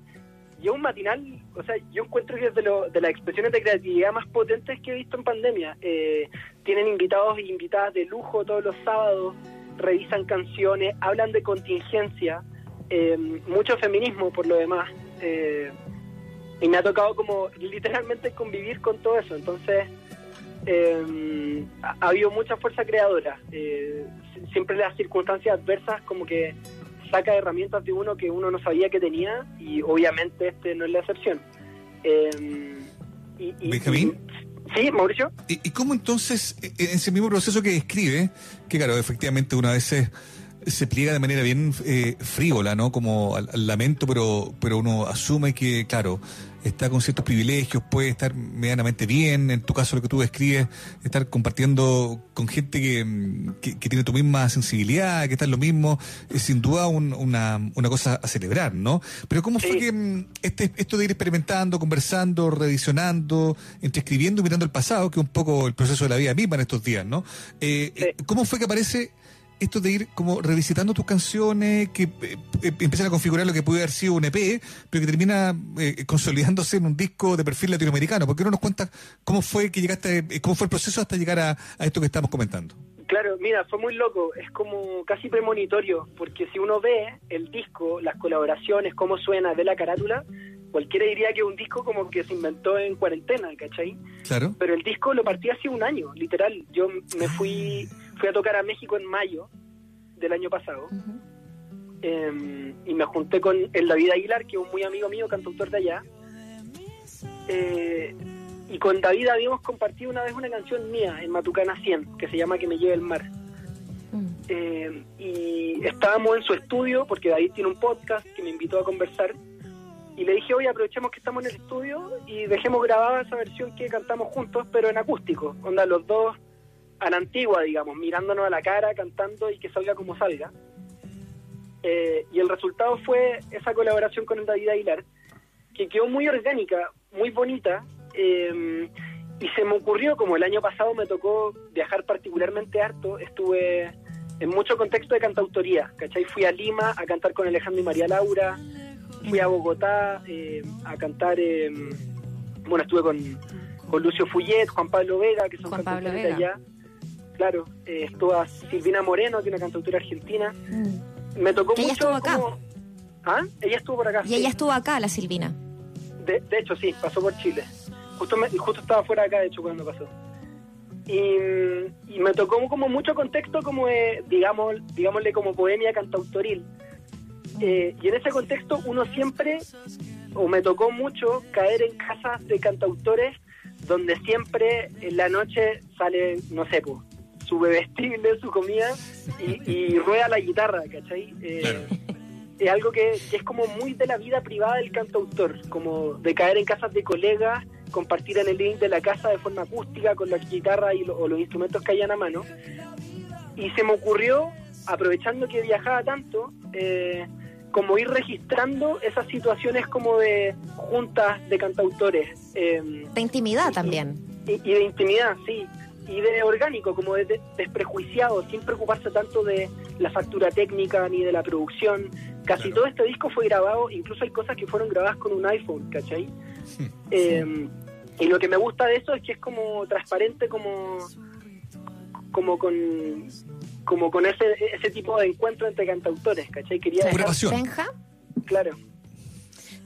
Y es un matinal o sea yo encuentro que es de, lo- de las expresiones de creatividad más potentes que he visto en pandemia. Eh, tienen invitados y invitadas de lujo todos los sábados revisan canciones hablan de contingencia eh, mucho feminismo por lo demás. Eh, y me ha tocado como literalmente convivir con todo eso. Entonces eh, ha, ha habido mucha fuerza creadora Eh, si- siempre las circunstancias adversas como que saca herramientas de uno que uno no sabía que tenía y obviamente este no es la excepción. Eh, y- y- Benjamín. y- sí, Mauricio. ¿Y, y cómo entonces, e- en ese mismo proceso que describe, que claro, efectivamente una vez se pliega de manera bien eh, frívola, ¿no? Como al, al lamento, pero, pero uno asume que, claro, está con ciertos privilegios, puede estar medianamente bien, en tu caso lo que tú describes, estar compartiendo con gente que, mm, que, que tiene tu misma sensibilidad, que está en lo mismo, es sin duda un- una, una cosa a celebrar, ¿no? Pero ¿cómo fue que mm, este, esto de ir experimentando, conversando, revisionando, entre escribiendo y mirando el pasado, que es un poco el proceso de la vida misma en estos días, ¿no? Eh, eh, ¿Cómo fue que aparece esto de ir como revisitando tus canciones, que eh, eh, empiezan a configurar lo que puede haber sido un EP, pero que termina eh, consolidándose en un disco de perfil latinoamericano? ¿Por qué no nos cuentas cómo fue que llegaste, eh, cómo fue el proceso hasta llegar a, a esto que estamos comentando? Claro, mira, fue muy loco, es como casi premonitorio, porque si uno ve el disco, las colaboraciones, cómo suena de la carátula, cualquiera diría que es un disco como que se inventó en cuarentena, ¿cachai? Claro. Pero el disco lo partí hace un año, literal. Yo me fui, fui a tocar a México en mayo del año pasado eh, y me junté con el David Aguilar, que es un muy amigo mío, cantautor de allá. Eh, y con David habíamos compartido una vez una canción mía en Matucana 100, que se llama Que me lleve el mar. Eh, y estábamos en su estudio, porque David tiene un podcast que me invitó a conversar. Y le dije, oye, aprovechemos que estamos en el estudio y dejemos grabada esa versión que cantamos juntos, pero en acústico. Onda, los dos a la antigua, digamos, mirándonos a la cara, cantando y que salga como salga. Eh, y el resultado fue esa colaboración con el David Aguilar, que quedó muy orgánica, muy bonita. eh, y se me ocurrió, como el año pasado me tocó viajar particularmente harto, estuve en mucho contexto de cantautoría, ¿cachai? Fui a Lima a cantar con Alejandro y María Laura, fui a Bogotá eh, a cantar, eh, bueno, estuve con, con Lucio Fullet, Juan Pablo Vega, que son Juan Pablo cantautores de allá. Claro, eh, estuvo a Silvina Moreno, que es una cantautora argentina. Me tocó Que ella mucho estuvo acá. como- ¿Ah? Ella estuvo por acá. Y sí. ella estuvo acá, la Silvina. De, de hecho, sí, pasó por Chile. Justo, me- justo estaba fuera de acá, de hecho, cuando pasó. Y, y me tocó como mucho contexto, como de, digamos, digámosle, como bohemia cantautoril. Eh, y en ese contexto uno siempre, o me tocó mucho, caer en casas de cantautores donde siempre en la noche sale, no sé, su bebestible, su comida y, y rueda la guitarra, ¿cachai? Eh, es algo que, que es como muy de la vida privada del cantautor, como de caer en casas de colegas, compartir en el link de la casa de forma acústica con la guitarra y lo- o los instrumentos que hayan a mano. Y se me ocurrió, aprovechando que viajaba tanto, eh, como ir registrando esas situaciones como de juntas de cantautores. eh, De intimidad también. y, y de intimidad, sí. Y de orgánico, como de, de- desprejuiciado, sin preocuparse tanto de la factura técnica ni de la producción. Casi todo este disco fue grabado, incluso hay cosas que fueron grabadas con un iPhone, ¿cachai? Eh, y lo que me gusta de eso es que es como transparente, como como con como con ese ese tipo de encuentro entre cantautores, ¿cachai? Quería dejar- Benja. Claro.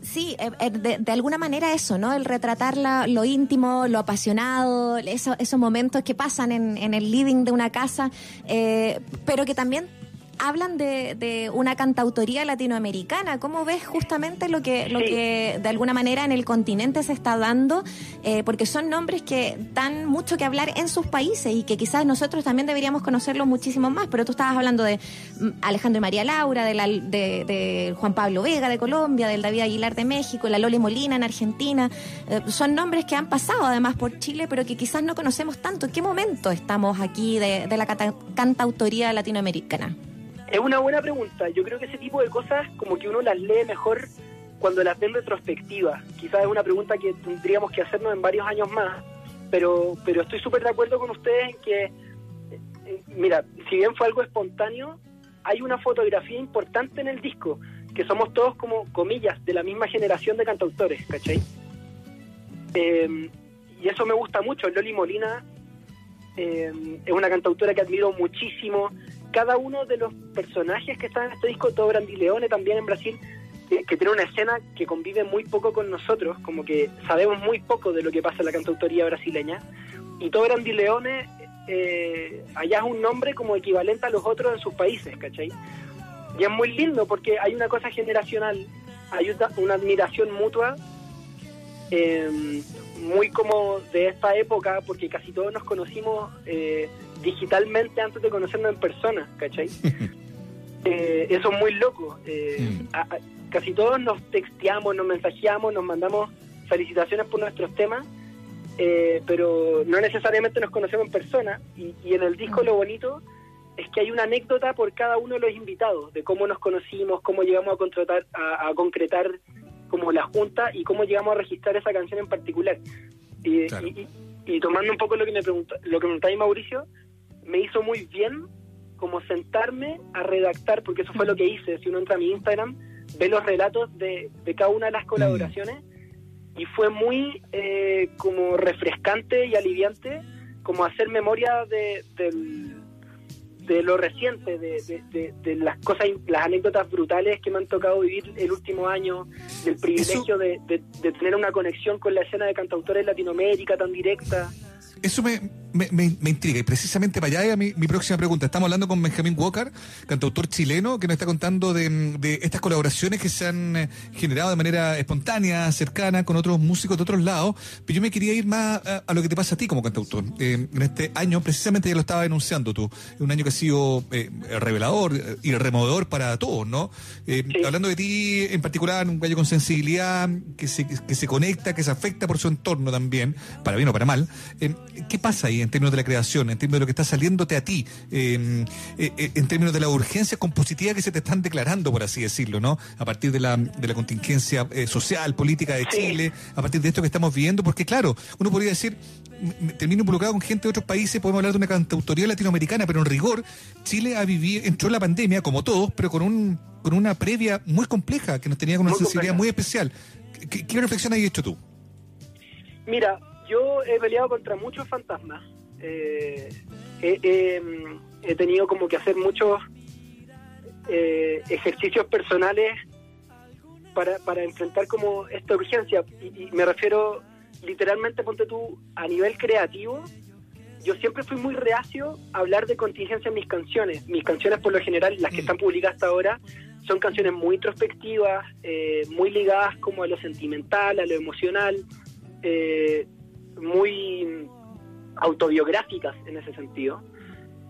Sí, eh, eh, de, de alguna manera eso, ¿no? El retratar la- lo íntimo, lo apasionado, eso- esos momentos que pasan en, en el living de una casa, eh, pero que también hablan de, de una cantautoría latinoamericana. ¿Cómo ves justamente lo que, lo que de alguna manera en el continente se está dando? Eh, porque son nombres que dan mucho que hablar en sus países y que quizás nosotros también deberíamos conocerlos muchísimo más. Pero tú estabas hablando de mm, Alejandro y María Laura, de, la- de, de Juan Pablo Vega de Colombia, del David Aguilar de México, la Loli Molina en Argentina. Eh, son nombres que han pasado además por Chile, pero que quizás no conocemos tanto. ¿En qué momento estamos aquí de, de la canta- cantautoría latinoamericana? Es una buena pregunta. Yo creo que ese tipo de cosas como que uno las lee mejor cuando las ve en retrospectiva. Quizás es una pregunta que tendríamos que hacernos en varios años más, pero, pero estoy súper de acuerdo con ustedes en que, eh, mira, si bien fue algo espontáneo, hay una fotografía importante en el disco, que somos todos como comillas de la misma generación de cantautores, ¿cachai? Eh, y eso me gusta mucho. Loli Molina eh, es una cantautora que admiro muchísimo. Cada uno de los personajes que están en este disco, todo Brandileone también en Brasil, que, que tiene una escena que convive muy poco con nosotros, como que sabemos muy poco de lo que pasa en la cantautoría brasileña. Y todo Brandileone eh, allá es un nombre como equivalente a los otros en sus países, ¿cachai? Y es muy lindo porque hay una cosa generacional, hay una, una admiración mutua eh, muy como de esta época, porque casi todos nos conocimos eh, digitalmente antes de conocernos en persona, ¿cachai? Eh, eso es muy loco. Eh, a- a- casi todos nos texteamos, nos mensajeamos, nos mandamos felicitaciones por nuestros temas, eh, pero no necesariamente nos conocemos en persona. Y, y en el disco lo bonito es que hay una anécdota por cada uno de los invitados, de cómo nos conocimos, cómo llegamos a, contratar, a, a concretar como la junta y cómo llegamos a registrar esa canción en particular. Y, y- y- y tomando un poco lo que me pregunta, lo que preguntáis Mauricio, me hizo muy bien como sentarme a redactar, porque eso fue lo que hice. Si uno entra a mi Instagram, ve los relatos de, de cada una de las colaboraciones y fue muy eh, como refrescante y aliviante como hacer memoria de, de lo reciente, de, de- de- de las cosas, las anécdotas brutales que me han tocado vivir el último año, del privilegio de, tener una conexión con la escena de cantautores en Latinoamérica tan directa. Eso me, me, me- me intriga y precisamente para allá es mi, mi próxima pregunta. Estamos hablando con Benjamín Walker, cantautor chileno, que nos está contando de, de estas colaboraciones que se han eh, generado de manera espontánea, cercana, con otros músicos de otros lados. Pero yo me quería ir más a, a lo que te pasa a ti como cantautor. Eh, en este año, precisamente ya lo estaba denunciando tú, un año que ha sido eh, revelador eh, y removedor para todos, ¿no? Eh, Hablando de ti en particular, un gallo con sensibilidad, que se, que se conecta, que se afecta por su entorno también, para bien o para mal. ¿Qué pasa ahí en términos de la creación, en términos de lo que está saliéndote a ti, eh, eh, eh, en términos de la urgencia compositiva que se te están declarando, por así decirlo, ¿no? A partir de la, de la contingencia eh, social, política de Chile, a partir de esto que estamos viviendo, porque claro, uno podría decir, termino involucrado con gente de otros países, podemos hablar de una cantautoría latinoamericana, pero en rigor, Chile ha vivido, entró en la pandemia, como todos, pero con un con una previa muy compleja, que nos tenía con una Muy sensibilidad compleja. muy especial. ¿Qué, qué reflexión has hecho tú? Mira, yo he peleado contra muchos fantasmas. Eh, he, mm, he tenido como que hacer muchos eh, ejercicios personales para, para enfrentar como esta urgencia. Y, y me refiero literalmente, ponte tú, a nivel creativo. Yo siempre fui muy reacio a hablar de contingencia en mis canciones. Mis canciones, por lo general, las que están publicadas hasta ahora, son canciones muy introspectivas, eh, muy ligadas como a lo sentimental, a lo emocional, eh, muy autobiográficas en ese sentido.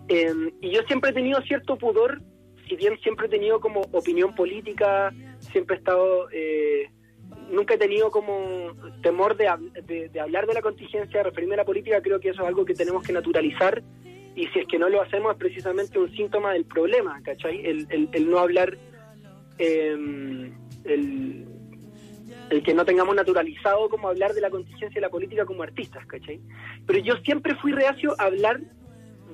Eh, y yo siempre he tenido cierto pudor, si bien siempre he tenido como opinión política, siempre he estado, eh, nunca he tenido como temor de, hab- de- de hablar de la contingencia, de referirme a la política, creo que eso es algo que tenemos que naturalizar y si es que no lo hacemos es precisamente un síntoma del problema, ¿cachai? El, el- el no hablar, eh, el, el que no tengamos naturalizado como hablar de la contingencia de la política como artistas, ¿cachai? Pero yo siempre fui reacio a hablar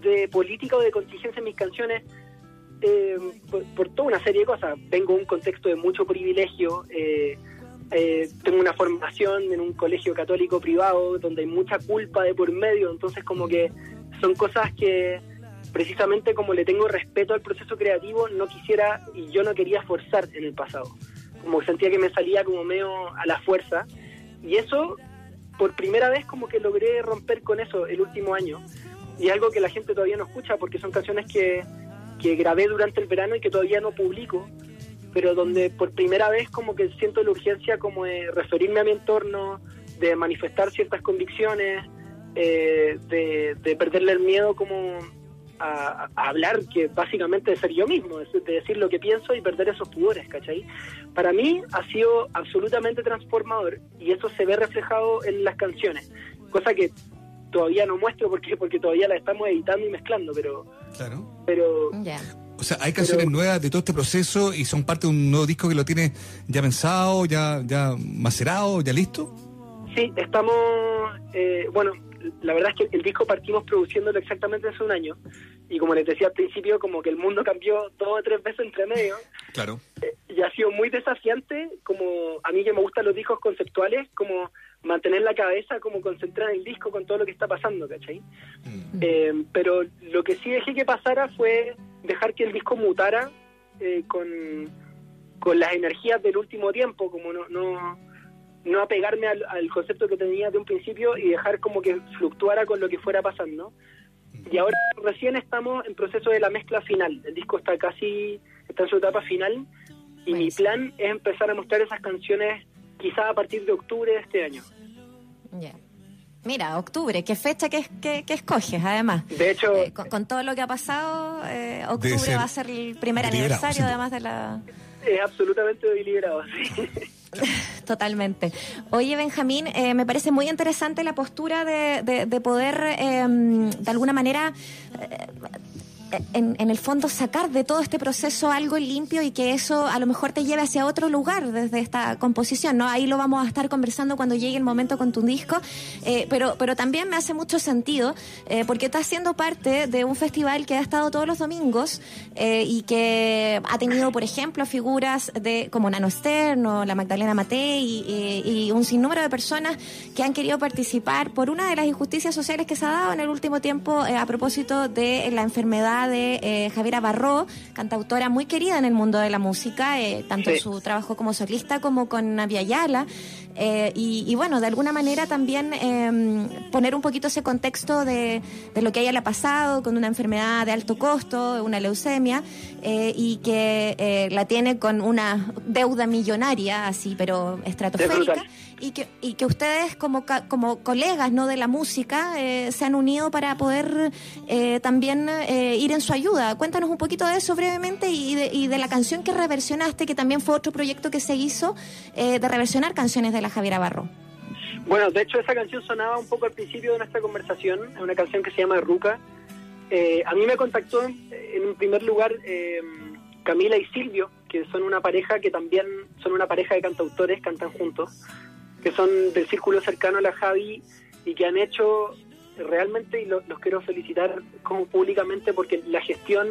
de política o de contingencia en mis canciones eh, por, toda una serie de cosas. Vengo de un contexto de mucho privilegio, eh, eh, tengo una formación en un colegio católico privado donde hay mucha culpa de por medio, entonces como que son cosas que precisamente como le tengo respeto al proceso creativo, no quisiera y yo no quería forzar en el pasado. Como sentía que me salía como medio a la fuerza. Y eso, por primera vez, como que logré romper con eso el último año. Y es algo que la gente todavía no escucha porque son canciones que, que grabé durante el verano y que todavía no publico, pero donde por primera vez como que siento la urgencia como de referirme a mi entorno, de manifestar ciertas convicciones, eh, de, de perderle el miedo como a, a hablar, que básicamente de ser yo mismo, de, de decir lo que pienso y perder esos pudores, ¿cachai? Para mí ha sido absolutamente transformador y eso se ve reflejado en las canciones, cosa que todavía no muestro porque porque todavía la estamos editando y mezclando, pero Claro. pero O sea, hay canciones nuevas de todo este proceso y son parte de un nuevo disco que lo tienes ya pensado, ya, ya macerado, ya listo. Sí, estamos, eh, bueno, la verdad es que el disco partimos produciéndolo exactamente hace un año y como les decía al principio, como que el mundo cambió dos o tres veces entre medio Claro. y ha sido muy desafiante, como a mí que me gustan los discos conceptuales, como mantener la cabeza como concentrada en el disco con todo lo que está pasando, ¿cachai? Eh, pero lo que sí dejé que pasara fue dejar que el disco mutara eh, con, con las energías del último tiempo, como no, no, no apegarme al, al concepto que tenía de un principio y dejar como que fluctuara con lo que fuera pasando. Y ahora recién estamos en proceso de la mezcla final. El disco está casi, está en su etapa final y mi plan es empezar a mostrar esas canciones quizás a partir de octubre de este año. Ya. Mira, octubre, qué fecha que, que, que escoges, además. De hecho, Eh, con, con todo lo que ha pasado, eh, octubre va a ser el primer aniversario, además de la... es absolutamente deliberado, sí. Totalmente. Oye, Benjamín, eh, me parece muy interesante la postura de, de- de poder, eh, de alguna manera, eh, en, el fondo, sacar de todo este proceso algo limpio y que eso a lo mejor te lleve hacia otro lugar desde esta composición, ¿no? Ahí lo vamos a estar conversando cuando llegue el momento con tu disco, eh, pero, pero también me hace mucho sentido eh, porque estás siendo parte de un festival que ha estado todos los domingos eh, y que ha tenido, por ejemplo, figuras de como Nano Stern o la Magdalena Matei y, y- y un sinnúmero de personas que han querido participar por una de las injusticias sociales que se ha dado en el último tiempo a propósito de la enfermedad de eh, Javiera Barró, cantautora muy querida en el mundo de la música, eh, tanto en su trabajo como solista como con Navia Ayala. Eh, y, y bueno, de alguna manera también eh, poner un poquito ese contexto de, de lo que a ella le ha pasado con una enfermedad de alto costo, una leucemia, y que eh, la tiene con una deuda millonaria, así, pero estratosférica. Y que, y que ustedes como, como colegas no de la música eh, se han unido para poder eh, también eh, ir en su ayuda. Cuéntanos un poquito de eso brevemente y de, y de la canción que reversionaste, que también fue otro proyecto que se hizo eh, de reversionar canciones de la Javiera Barro. Bueno, de hecho esa canción sonaba un poco al principio de nuestra conversación, es una canción que se llama Ruca. Eh, a mí me contactó en un primer lugar Camila y Silvio, que son una pareja que también son una pareja de cantautores, cantan juntos, que son del círculo cercano a la Javi y que han hecho realmente, y lo- los quiero felicitar como públicamente porque la gestión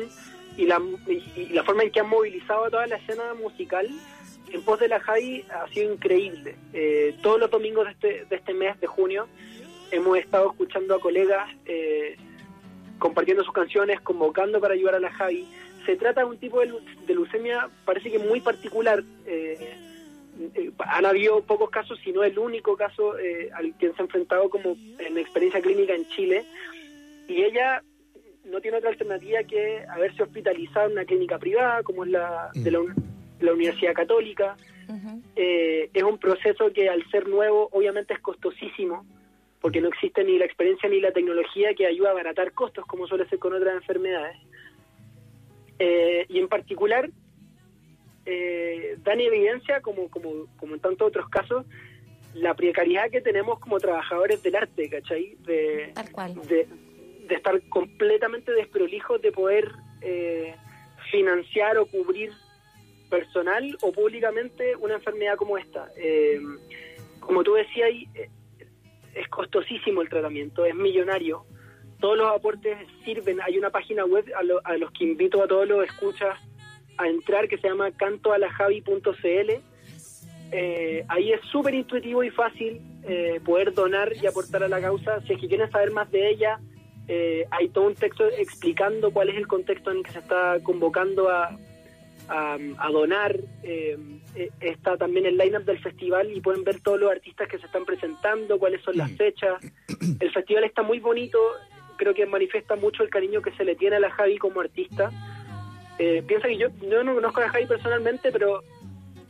y la, y- la forma en que han movilizado a toda la escena musical en pos de la Javi ha sido increíble. Eh, todos los domingos de este, de este mes de junio hemos estado escuchando a colegas eh, compartiendo sus canciones, convocando para ayudar a la Javi. Se trata de un tipo de, de leucemia, parece que muy particular. eh, eh, han habido pocos casos, si no el único caso eh, al que se ha enfrentado como en experiencia clínica en Chile. Y ella no tiene otra alternativa que haberse hospitalizado en una clínica privada, como es la de la, un- la Universidad Católica. Eh, es un proceso que al ser nuevo obviamente es costosísimo, porque no existe ni la experiencia ni la tecnología que ayuda a abaratar costos, como suele ser con otras enfermedades. Eh, y en particular, eh, dan evidencia, como, como, como en tantos otros casos, la precariedad que tenemos como trabajadores del arte, ¿cachai? De, Tal cual. de, de estar completamente desprolijos de poder eh, financiar o cubrir personal o públicamente una enfermedad como esta. Eh, como tú decías, ahí, eh, es costosísimo el tratamiento, es millonario. Todos los aportes sirven. Hay una página web a, lo- a los que invito a todos los escuchas a entrar que se llama cantoalajavi.cl. Eh, ahí es súper intuitivo y fácil eh, poder donar y aportar a la causa. Si es que quieren saber más de ella, eh, hay todo un texto explicando cuál es el contexto en el que se está convocando a, a, a donar. Eh, eh, está también el line-up del festival y pueden ver todos los artistas que se están presentando, cuáles son las fechas. El festival está muy bonito, creo que manifiesta mucho el cariño que se le tiene a la Javi como artista. Eh, piensa que yo, yo no conozco a la Javi personalmente, pero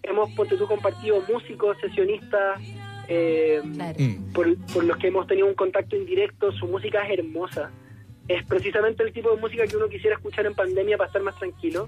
hemos ponte tú, compartido músicos, sesionistas, eh, por, por los que hemos tenido un contacto indirecto. Su música es hermosa. Es precisamente el tipo de música que uno quisiera escuchar en pandemia para estar más tranquilo.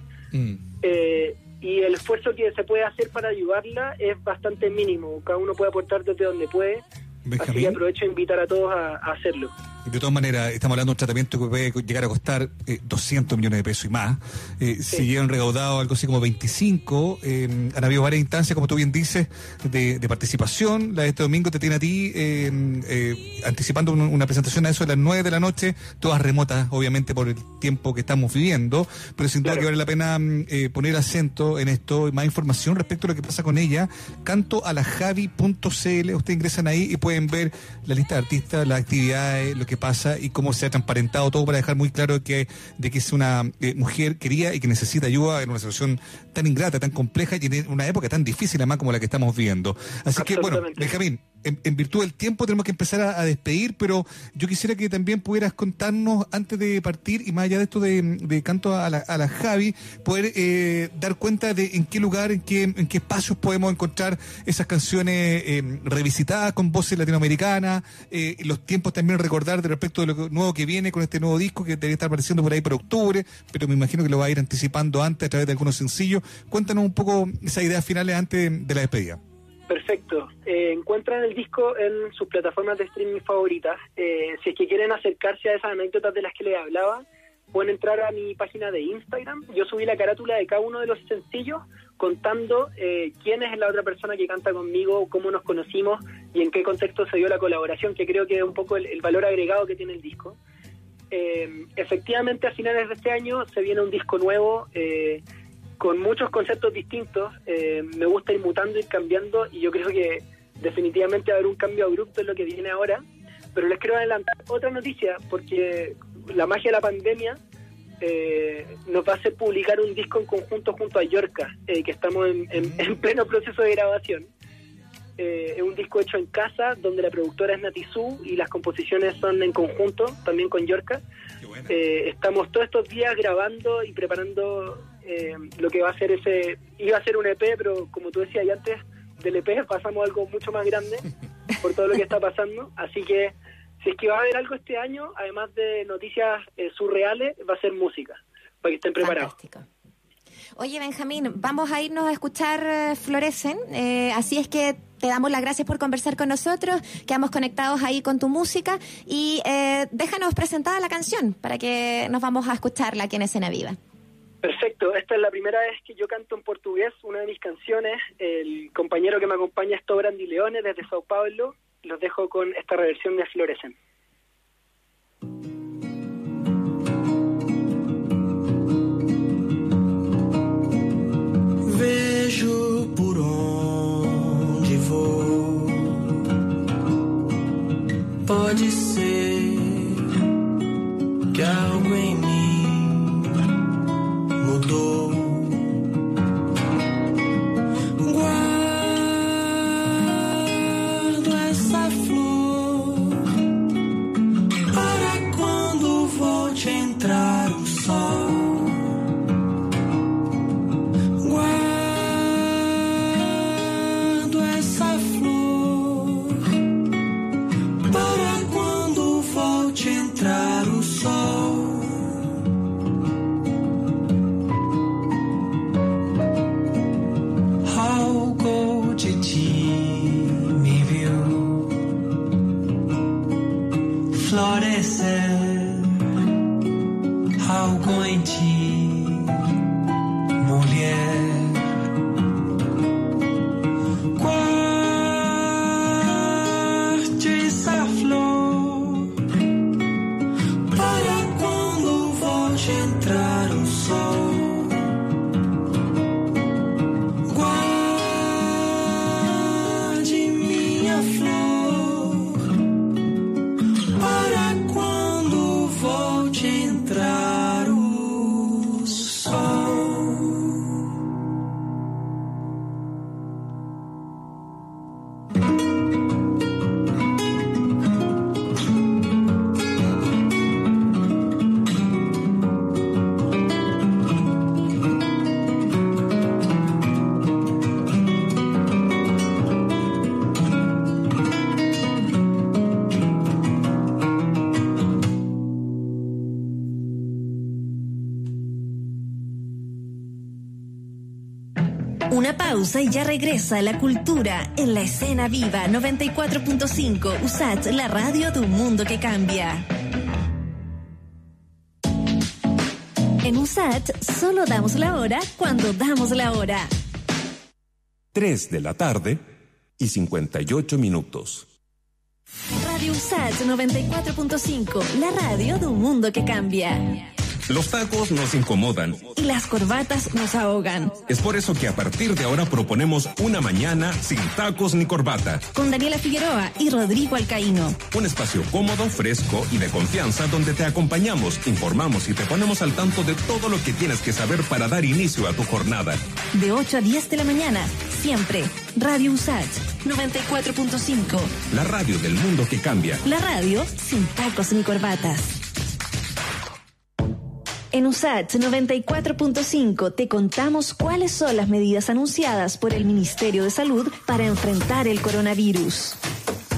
Eh, y el esfuerzo que se puede hacer para ayudarla es bastante mínimo. Cada uno puede aportar desde donde puede. Así que Benjamín. aprovecho a invitar a todos a, a hacerlo. De todas maneras, estamos hablando de un tratamiento que puede llegar a costar eh, 200 millones de pesos y más. Eh, Se llevan recaudado algo así como 25. Eh, han habido varias instancias, como tú bien dices, de, de participación. La de este domingo te tiene a ti eh, eh, anticipando un- una presentación a eso de las 9 de la noche, todas remotas, obviamente, por el tiempo que estamos viviendo. Pero sin duda que vale la pena mm, poner acento en esto, más información respecto a lo que pasa con ella. Cantoalajavi.cl, ustedes ingresan ahí y pueden ver la lista de artistas, las actividades, lo que pasa y cómo se ha transparentado todo para dejar muy claro que, de que es una eh, mujer querida y que necesita ayuda en una situación tan ingrata, tan compleja y en una época tan difícil además como la que estamos viviendo. Así que, bueno. Benjamín, en, virtud del tiempo tenemos que empezar a, despedir, pero yo quisiera que también pudieras contarnos antes de partir y más allá de esto de, canto a la, a la Javi, poder eh, dar cuenta de en qué lugar, en qué, en qué espacios podemos encontrar esas canciones eh, revisitadas con voces latinoamericanas, eh, los tiempos también recordar de respecto de lo nuevo que viene con este nuevo disco que debe estar apareciendo por ahí por octubre, pero me imagino que lo va a ir anticipando antes a través de algunos sencillos. Cuéntanos un poco esas ideas finales antes de la despedida. Perfecto. Eh, encuentran el disco en sus plataformas de streaming favoritas. Eh, si es que quieren acercarse a esas anécdotas de las que les hablaba, pueden entrar a mi página de Instagram. Yo subí la carátula de cada uno de los sencillos contando eh, quién es la otra persona que canta conmigo, cómo nos conocimos y en qué contexto se dio la colaboración, que creo que es un poco el, valor agregado que tiene el disco. Eh, efectivamente, a finales de este año se viene un disco nuevo eh, con muchos conceptos distintos. Eh, me gusta ir mutando, ir cambiando y yo creo que definitivamente va a haber un cambio abrupto en lo que viene ahora. Pero les quiero adelantar otra noticia porque la magia de la pandemia eh, nos va a hacer publicar un disco en conjunto junto a Yorka, eh, que estamos en, en- en pleno proceso de grabación. Eh, es un disco hecho en casa, donde la productora es Natizú y las composiciones son en conjunto, también con Yorka. Eh, estamos todos estos días grabando y preparando eh, lo que va a ser ese... Iba a ser un EP, pero como tú decías y antes del EP pasamos algo mucho más grande por todo lo que está pasando. Así que si es que va a haber algo este año, además de noticias eh, surreales, va a ser música, para que estén preparados. Oye, Benjamín, vamos a irnos a escuchar eh, Florecen. eh, así es que te damos las gracias por conversar con nosotros. Quedamos conectados ahí con tu música. Y eh, déjanos presentada la canción para que nos vamos a escucharla aquí en Escena Viva. Perfecto, esta es la primera vez que yo canto en portugués una de mis canciones. El compañero que me acompaña es Tobrandi Leone desde Sao Paulo. Los dejo con esta reversión de Florecen. Vejo por onde vou. Pode ser que algo em mudou. Guardo essa flor para quando volte entrar o sol. Guardo essa flor para quando volte entrar o sol. Florescer. Algo em pausa y ya regresa la cultura en la escena viva 94.5 USAT, la radio de un mundo que cambia. En USAT solo damos la hora cuando damos la hora. 3 de la tarde y 58 minutos. Radio USAT 94.5, la radio de un mundo que cambia. Los tacos nos incomodan. Y las corbatas nos ahogan. Es por eso que a partir de ahora proponemos una mañana sin tacos ni corbata. Con Daniela Figueroa y Rodrigo Alcaíno. Un espacio cómodo, fresco y de confianza donde te acompañamos, informamos y te ponemos al tanto de todo lo que tienes que saber para dar inicio a tu jornada. De 8 a 10 de la mañana, siempre Radio USACH 94.5. La radio del mundo que cambia. La radio sin tacos ni corbatas. En USACH 94.5 te contamos cuáles son las medidas anunciadas por el Ministerio de Salud para enfrentar el coronavirus.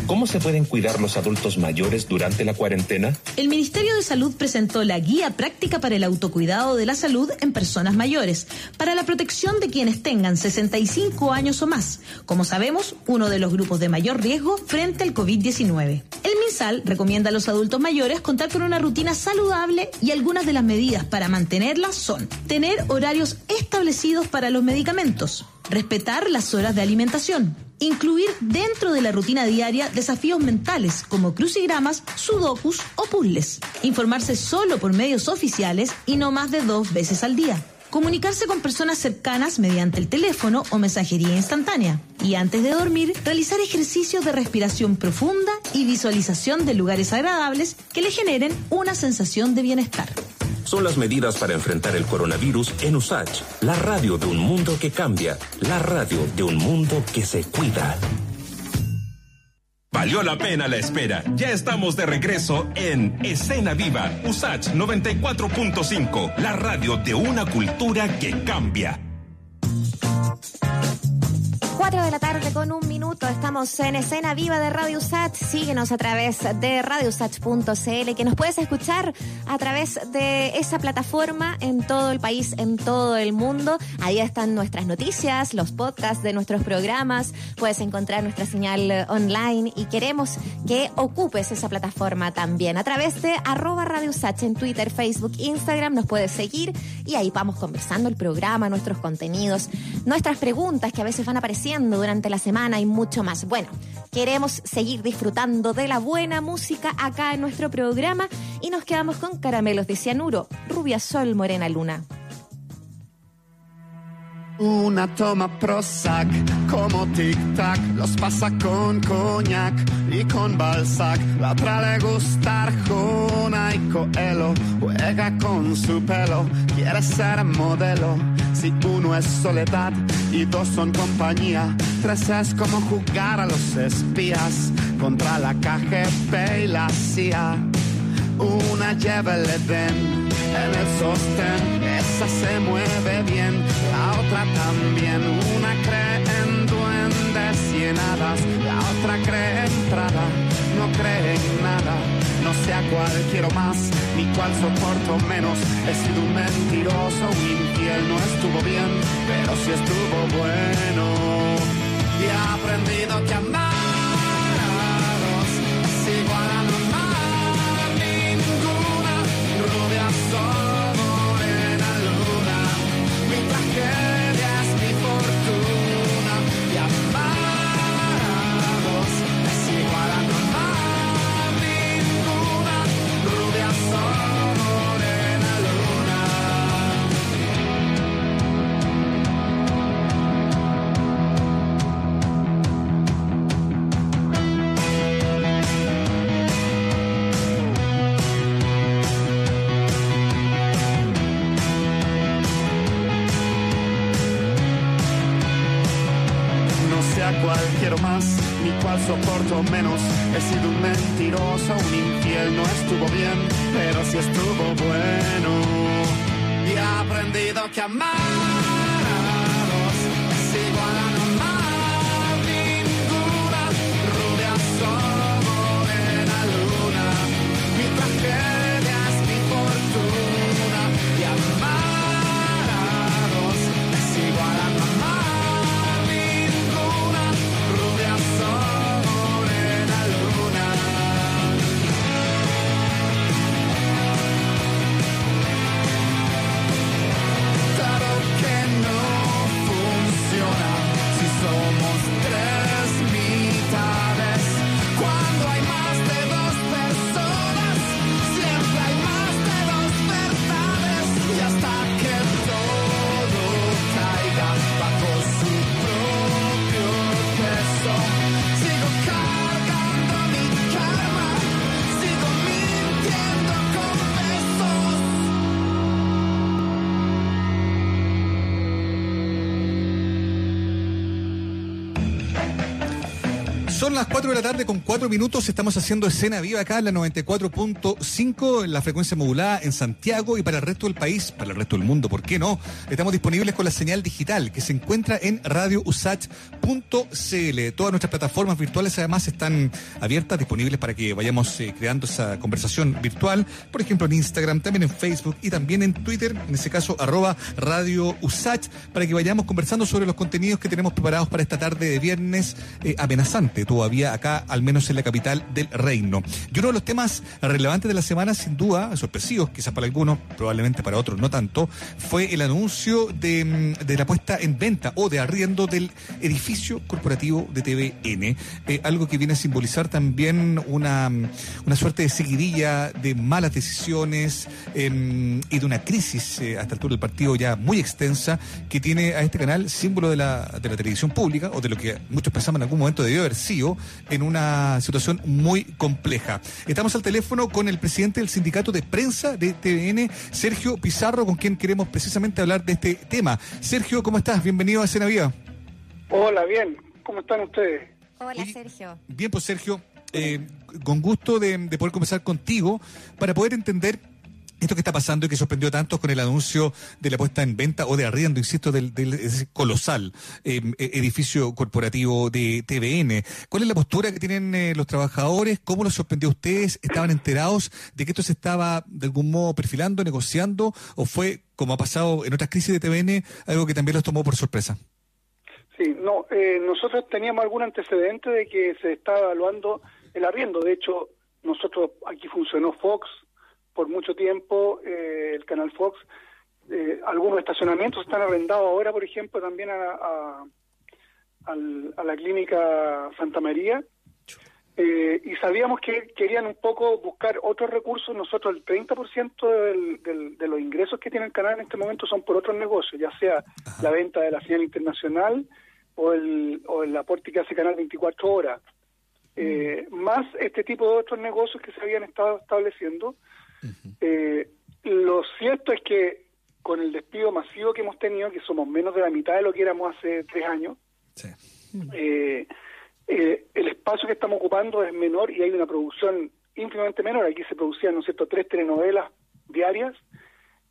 ¿Cómo se pueden cuidar los adultos mayores durante la cuarentena? El Ministerio de Salud presentó la Guía Práctica para el Autocuidado de la Salud en Personas Mayores, para la protección de quienes tengan 65 años o más, como sabemos, uno de los grupos de mayor riesgo frente al COVID-19. El MinSal recomienda a los adultos mayores contar con una rutina saludable y algunas de las medidas para mantenerla son tener horarios establecidos para los medicamentos, respetar las horas de alimentación, incluir dentro de la rutina diaria desafíos mentales como crucigramas, sudokus o puzzles, informarse solo por medios oficiales y no más de dos veces al día. Comunicarse con personas cercanas mediante el teléfono o mensajería instantánea. Y antes de dormir, realizar ejercicios de respiración profunda y visualización de lugares agradables que le generen una sensación de bienestar. Son las medidas para enfrentar el coronavirus en USACH, la radio de un mundo que cambia, la radio de un mundo que se cuida. Valió la pena la espera. Ya estamos de regreso en Escena Viva, USACH 94.5, la radio de una cultura que cambia. 4 de la tarde con un minuto. Estamos en escena viva de Radio Sat. Síguenos a través de radiosat.cl, que nos puedes escuchar a través de esa plataforma en todo el país, en todo el mundo. Ahí están nuestras noticias, los podcasts de nuestros programas. Puedes encontrar nuestra señal online y queremos que ocupes esa plataforma también. A través de arroba Radio Sat en Twitter, Facebook, Instagram nos puedes seguir y ahí vamos conversando el programa, nuestros contenidos, nuestras preguntas que a veces van apareciendo durante la semana y mucho más. Bueno, queremos seguir disfrutando de la buena música acá en nuestro programa y nos quedamos con caramelos de cianuro, rubia sol, morena luna. Una toma Prozac como tic-tac, los pasa con coñac y con Balzac. La otra le gusta Arjona y Coelho, juega con su pelo, quiere ser modelo. Si uno es soledad y dos son compañía, tres es como jugar a los espías contra la KGB y la CIA. Una lleva el en el sostén, esa se mueve bien, la otra también. Una cree en duendes y en hadas, la otra cree en Prada, no cree en nada. No sé a cuál quiero más, ni cuál soporto menos. He sido un mentiroso, un infiel, no estuvo bien, pero sí estuvo bueno. Y he aprendido que amar Rubia soporto menos. He sido un mentiroso, un infiel, no estuvo bien, pero sí estuvo bueno. Y he aprendido que amar 4 de la tarde con 4 minutos. Estamos haciendo escena viva acá en la 94.5 en la frecuencia modulada en Santiago y para el resto del país, para el resto del mundo, ¿por qué no? Estamos disponibles con la señal digital que se encuentra en radiousach.cl. Todas nuestras plataformas virtuales además están abiertas, disponibles para que vayamos eh, creando esa conversación virtual. Por ejemplo, en Instagram, también en Facebook y también en Twitter, en ese caso, arroba Radio Usach, para que vayamos conversando sobre los contenidos que tenemos preparados para esta tarde de viernes eh, amenazante todavía acá, al menos en la capital del reino. Y uno de los temas relevantes de la semana, sin duda, sorpresivos, quizás para algunos, probablemente para otros no tanto, fue el anuncio de, mm, la puesta en venta o de arriendo del edificio corporativo de TVN, eh, algo que viene a simbolizar también una, mm, suerte de seguidilla de malas decisiones em, y de una crisis eh, a esta altura del partido ya muy extensa que tiene a este canal símbolo de la, de la televisión pública o de lo que muchos pensamos en algún momento debió haber sido en una situación muy compleja. Estamos al teléfono con el presidente del sindicato de prensa de TVN, Sergio Pizarro, con quien queremos precisamente hablar de este tema. Sergio, ¿cómo estás? Bienvenido a Cena Viva. Hola, bien. ¿Cómo están ustedes? Hola, Sergio. Bien, pues Sergio, eh, con gusto de, de poder conversar contigo para poder entender esto que está pasando y que sorprendió tanto con el anuncio de la puesta en venta o de arriendo, insisto, del, del colosal eh, edificio corporativo de TVN. ¿Cuál es la postura que tienen eh, los trabajadores? ¿Cómo los sorprendió a ustedes? ¿Estaban enterados de que esto se estaba de algún modo perfilando, negociando? ¿O fue, como ha pasado en otras crisis de TVN, algo que también los tomó por sorpresa? Sí, no, eh, nosotros teníamos algún antecedente de que se estaba evaluando el arriendo. De hecho, nosotros aquí funcionó Fox por mucho tiempo, eh, el canal Fox. Eh, algunos estacionamientos están arrendados ahora, por ejemplo, también a, a, a la clínica Santa María. Eh, y sabíamos que querían un poco buscar otros recursos. Nosotros el 30% del, del, de los ingresos que tiene el canal en este momento son por otros negocios, ya sea la venta de la señal internacional o el, o el aporte que hace Canal 24 Horas. Eh, más este tipo de otros negocios que se habían estado estableciendo. Eh, lo cierto es que con el despido masivo que hemos tenido, que somos menos de la mitad de lo que éramos hace tres años, eh, eh, el espacio que estamos ocupando es menor y hay una producción ínfimamente menor. Aquí se producían, ¿no es cierto?, tres telenovelas diarias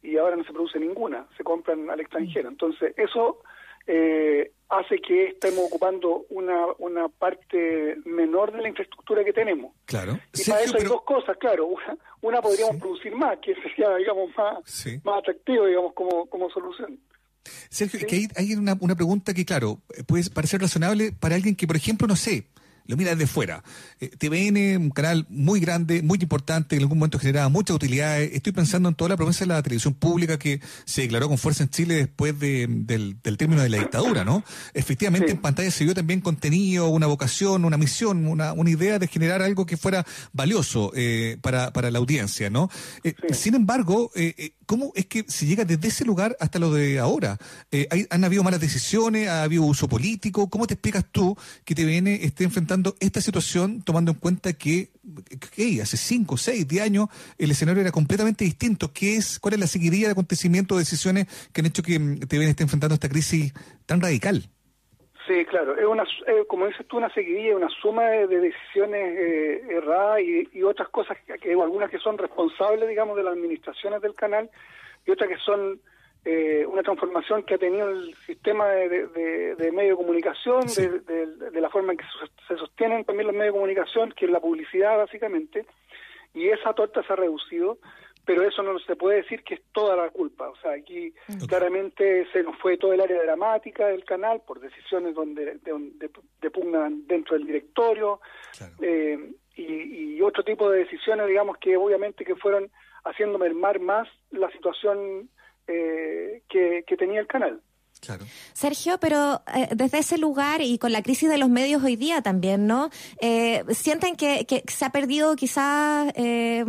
y ahora no se produce ninguna, se compran al extranjero. Entonces, eso eh, hace que estemos ocupando una, una parte menor de la infraestructura que tenemos. Claro. Y para eso hay dos cosas, claro. Una, una podríamos producir más, que sería, digamos, más, más atractivo, digamos, como, como solución. Sergio, es que hay, hay una, una pregunta que, claro, puede parecer razonable para alguien que, por ejemplo, no sé, lo mira desde fuera. Eh, TVN, un canal muy grande, muy importante, que en algún momento generaba muchas utilidades. Estoy pensando en toda la promesa de la televisión pública que se declaró con fuerza en Chile después de- del, del término de la dictadura, ¿no? Efectivamente, en pantalla se vio también contenido, una vocación, una misión, una, una idea de generar algo que fuera valioso eh, para, para la audiencia, ¿no? Eh, Sin embargo, eh, eh, ¿cómo es que se llega desde ese lugar hasta lo de ahora? Hay- ¿Han habido malas decisiones? ¿Ha habido uso político? ¿Cómo te explicas tú que TVN esté enfrentando esta situación tomando en cuenta que, hace 5, 6, 10 años el escenario era completamente distinto? ¿Qué es, ¿Cuál es la seguidilla de acontecimientos, de decisiones que han hecho que mm, TVN esté enfrentando esta crisis tan radical? Sí, claro. Es una, como dices tú, una seguidilla, una suma de, de decisiones eh, erradas y, y otras cosas, que algunas que son responsables, digamos, de las administraciones del canal y otras que son eh, una transformación que ha tenido el sistema de, de, de- de medio de comunicación, de, de- de la forma en que se- sostienen también los medios de comunicación, que es la publicidad, básicamente, y esa torta se ha reducido, pero eso no se puede decir que es toda la culpa. O sea, aquí claramente se nos fue todo el área dramática del canal por decisiones donde, de, pugnan dentro del directorio eh, y, y otro tipo de decisiones, digamos, que obviamente que fueron haciendo mermar más la situación eh, que, que tenía el canal. Sergio, pero eh, desde ese lugar y con la crisis de los medios hoy día también, ¿no? Eh, ¿Sienten que, que se ha perdido quizás eh,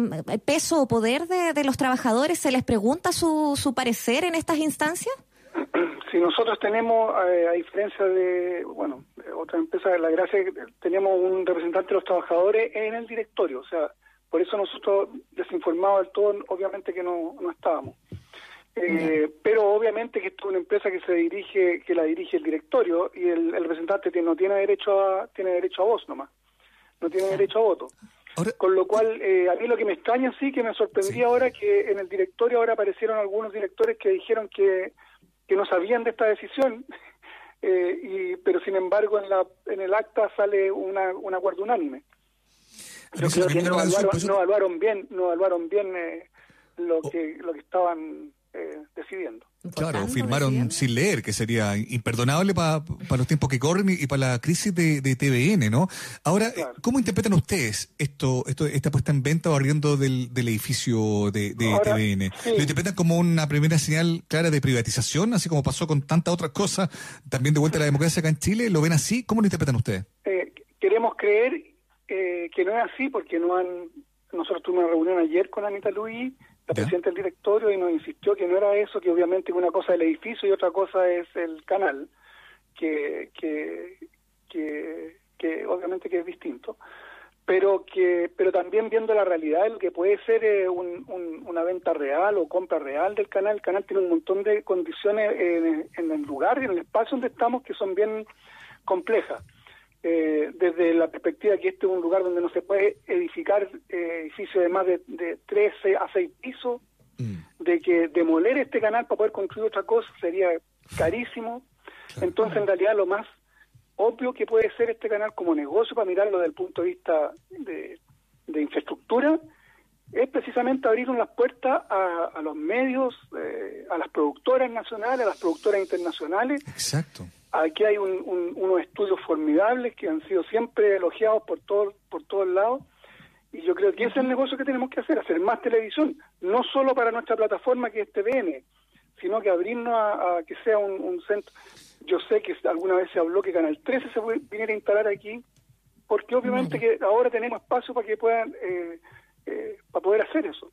peso o poder de, de los trabajadores? ¿Se les pregunta su, su parecer en estas instancias? Si nosotros tenemos, eh, a diferencia de, bueno, de otras empresas, la gracia es que tenemos un representante de los trabajadores en el directorio, o sea, por eso nosotros desinformados del todo, obviamente que no, no estábamos. Eh, pero obviamente que esto es una empresa que se dirige, que la dirige el directorio y el, el representante tiene- no tiene derecho a, tiene derecho a voz nomás, no tiene derecho a voto. Con lo cual, eh, a mí lo que me extraña sí, que me sorprendía ahora que en el directorio ahora aparecieron algunos directores que dijeron que, que no sabían de esta decisión, eh, y, pero sin embargo en, la, en el acta sale una, un acuerdo unánime. Yo creo que evaluaron, no evaluaron bien, no evaluaron bien eh, lo que lo que estaban eh, decidiendo. Claro, firmaron sin leer, que sería imperdonable para los tiempos que corren y, para la crisis de, de TVN, ¿no? Ahora, eh, ¿cómo interpretan ustedes esto, esto esta puesta en venta o arriendo del, del edificio de, de Ahora, TVN? sí. ¿Lo interpretan como una primera señal clara de privatización, así como pasó con tantas otras cosas, también de vuelta a la democracia acá en Chile? ¿Lo ven así? ¿Cómo lo interpretan ustedes? Eh, queremos creer eh, que no es así porque no han nosotros tuvimos una reunión ayer con Anita Luis, la presidenta del directorio, y nos insistió que no era eso, que obviamente una cosa es el edificio y otra cosa es el canal, que, que, que, que obviamente que es distinto. Pero que pero también viendo la realidad, lo que puede ser eh, un- un- una venta real o compra real del canal, el canal tiene un montón de condiciones en, en el lugar y en el espacio donde estamos que son bien complejas eh, desde la perspectiva que este es un lugar donde no se puede edificar eh, edificios de más de, de 13 a 6 pisos, de que demoler este canal para poder construir otra cosa sería carísimo. Entonces, en realidad, lo más obvio que puede ser este canal como negocio para mirarlo desde el punto de vista de, de infraestructura es precisamente abrir las puertas a, a los medios, eh, a las productoras nacionales, a las productoras internacionales, Exacto. Aquí hay un- un- unos estudios formidables que han sido siempre elogiados por todos por todos lados y yo creo que ese es el negocio que tenemos que hacer, hacer más televisión, no solo para nuestra plataforma que es TVN, sino que abrirnos a, a que sea un, un centro. Yo sé que alguna vez se habló que Canal 13 se viniera a instalar aquí, porque obviamente que ahora tenemos espacio para que puedan, eh, eh, para poder hacer eso.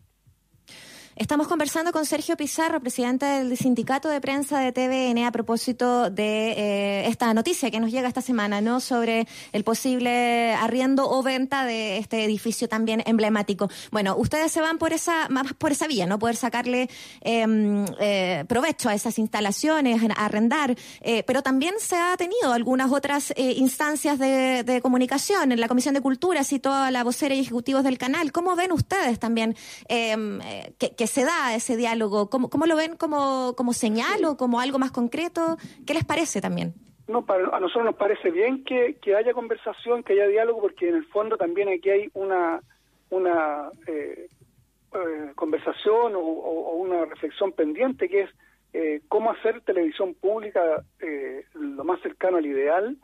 Estamos conversando con Sergio Pizarro, presidente del sindicato de prensa de TVN, a propósito de eh, esta noticia que nos llega esta semana, ¿no? Sobre el posible arriendo o venta de este edificio también emblemático. Bueno, ustedes se van por esa, más por esa vía, ¿no? Poder sacarle eh, eh, provecho a esas instalaciones, arrendar, eh, pero también se ha tenido algunas otras instancias de, comunicación en la Comisión de Cultura, citó a la vocera y ejecutivos del canal. ¿Cómo ven ustedes también eh, que, que se da ese diálogo? ¿Cómo, cómo lo ven como, como señal o como algo más concreto? ¿Qué les parece también? No, a nosotros nos parece bien que, que haya conversación, que haya diálogo, porque en el fondo también aquí hay una una eh, eh, conversación o, una reflexión pendiente, que es eh, cómo hacer televisión pública lo más cercano al ideal,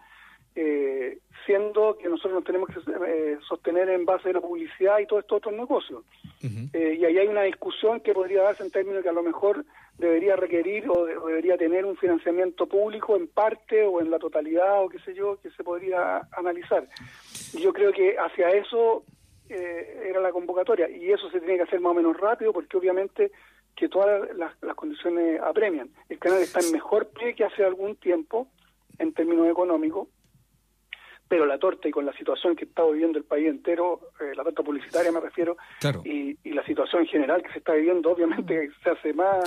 eh, siendo que nosotros nos tenemos que eh, sostener en base de la publicidad y todos estos otros negocios. Eh, y ahí hay una discusión que podría darse en términos que a lo mejor debería requerir o, de- o debería tener un financiamiento público en parte o en la totalidad o qué sé yo, que se podría analizar. Y yo creo que hacia eso eh, era la convocatoria y eso se tiene que hacer más o menos rápido porque obviamente que todas las, las condiciones apremian. El canal está en mejor pie que hace algún tiempo en términos económicos, pero la torta y con la situación que está viviendo el país entero, eh, la torta publicitaria me refiero, Claro. y, y la situación en general que se está viviendo, obviamente se hace más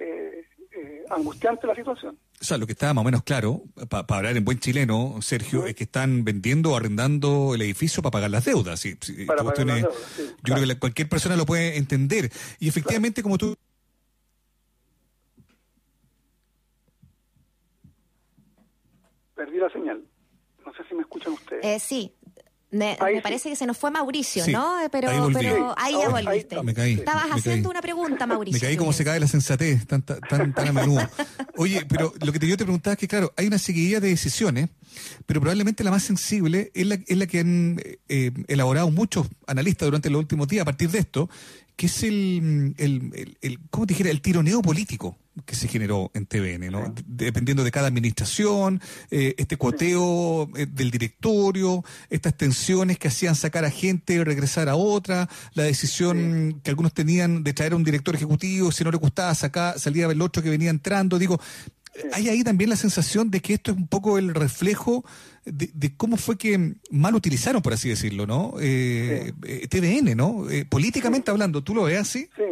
eh, eh, angustiante la situación. O sea, lo que está más o menos claro, para hablar en buen chileno, Sergio, es que están vendiendo o arrendando el edificio para pagar las deudas. Sí, sí, Para esta pagar cuestión las es- deudas, sí, yo creo que la- cualquier persona lo puede entender. Y efectivamente, como tú... Perdí la señal. Sé si me escuchan ustedes. Eh, sí. Me, Ahí me sí. parece que se nos fue Mauricio, Sí, ¿no? Eh, Pero ahí pero Sí, ahí ya volviste. ahí Me caí. Estabas me haciendo caí. una pregunta, Mauricio. Me caí como se cae la sensatez, tan, tan, tan, tan a menudo. Oye, pero lo que te, yo te preguntaba es que, claro, hay una seguidilla de decisiones, pero probablemente la más sensible es la, es la que han eh, elaborado muchos analistas durante los últimos días a partir de esto, que es el, el, el, el- ¿cómo te dijera? El tironeo político que se generó en TVN, ¿no? De- Dependiendo de cada administración, eh, este cuoteo eh, del directorio, estas tensiones que hacían sacar a gente y regresar a otra, la decisión que algunos tenían de traer a un director ejecutivo, si no le gustaba sacar, salía el otro que venía entrando, digo, hay ahí también la sensación de que esto es un poco el reflejo de, de cómo fue que mal utilizaron, por así decirlo, ¿no? Eh, eh, TVN, ¿no? Eh, políticamente hablando, ¿tú lo ves así? Sí,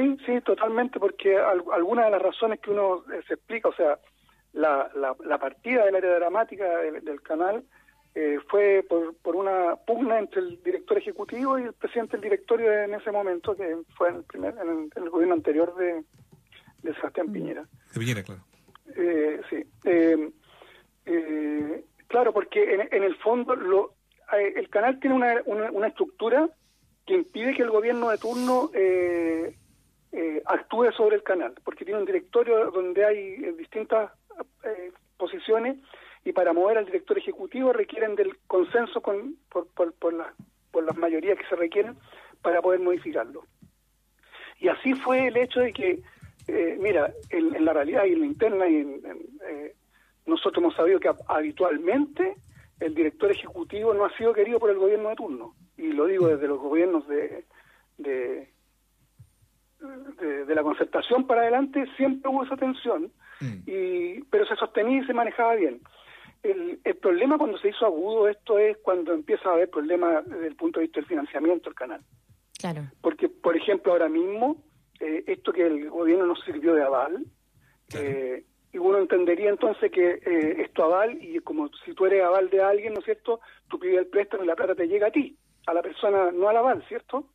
Sí, sí, totalmente, porque al- algunas de las razones que uno eh, se explica, o sea, la, la, la partida del área dramática del, del canal eh, fue por, por una pugna entre el director ejecutivo y el presidente del directorio en ese momento, que fue en el, primer, en el, en el gobierno anterior de, de Sebastián Piñera. De Piñera, claro. Eh, sí. Eh, eh, claro, porque en, en el fondo lo, eh, el canal tiene una, una, una estructura que impide que el gobierno de turno eh, eh, actúe sobre el canal, porque tiene un directorio donde hay eh, distintas eh, posiciones y para mover al director ejecutivo requieren del consenso con, por, por, por, la- por las mayorías que se requieren para poder modificarlo. Y así fue el hecho de que, eh, mira, en, en la realidad y en la interna, y en- nosotros hemos sabido que hab- habitualmente el director ejecutivo no ha sido querido por el gobierno de turno. Y lo digo desde los gobiernos de, de, de, de la concertación para adelante, siempre hubo esa tensión, y, pero se sostenía y se manejaba bien. El, el problema cuando se hizo agudo esto es cuando empieza a haber problemas desde el punto de vista del financiamiento del canal. Claro. Porque, por ejemplo, ahora mismo, eh, esto que el gobierno nos sirvió de aval, eh, y uno entendería entonces que eh, esto aval, y como si tú eres aval de alguien, ¿no es cierto? Tú pides el préstamo y la plata te llega a ti, a la persona, no al aval, ¿cierto?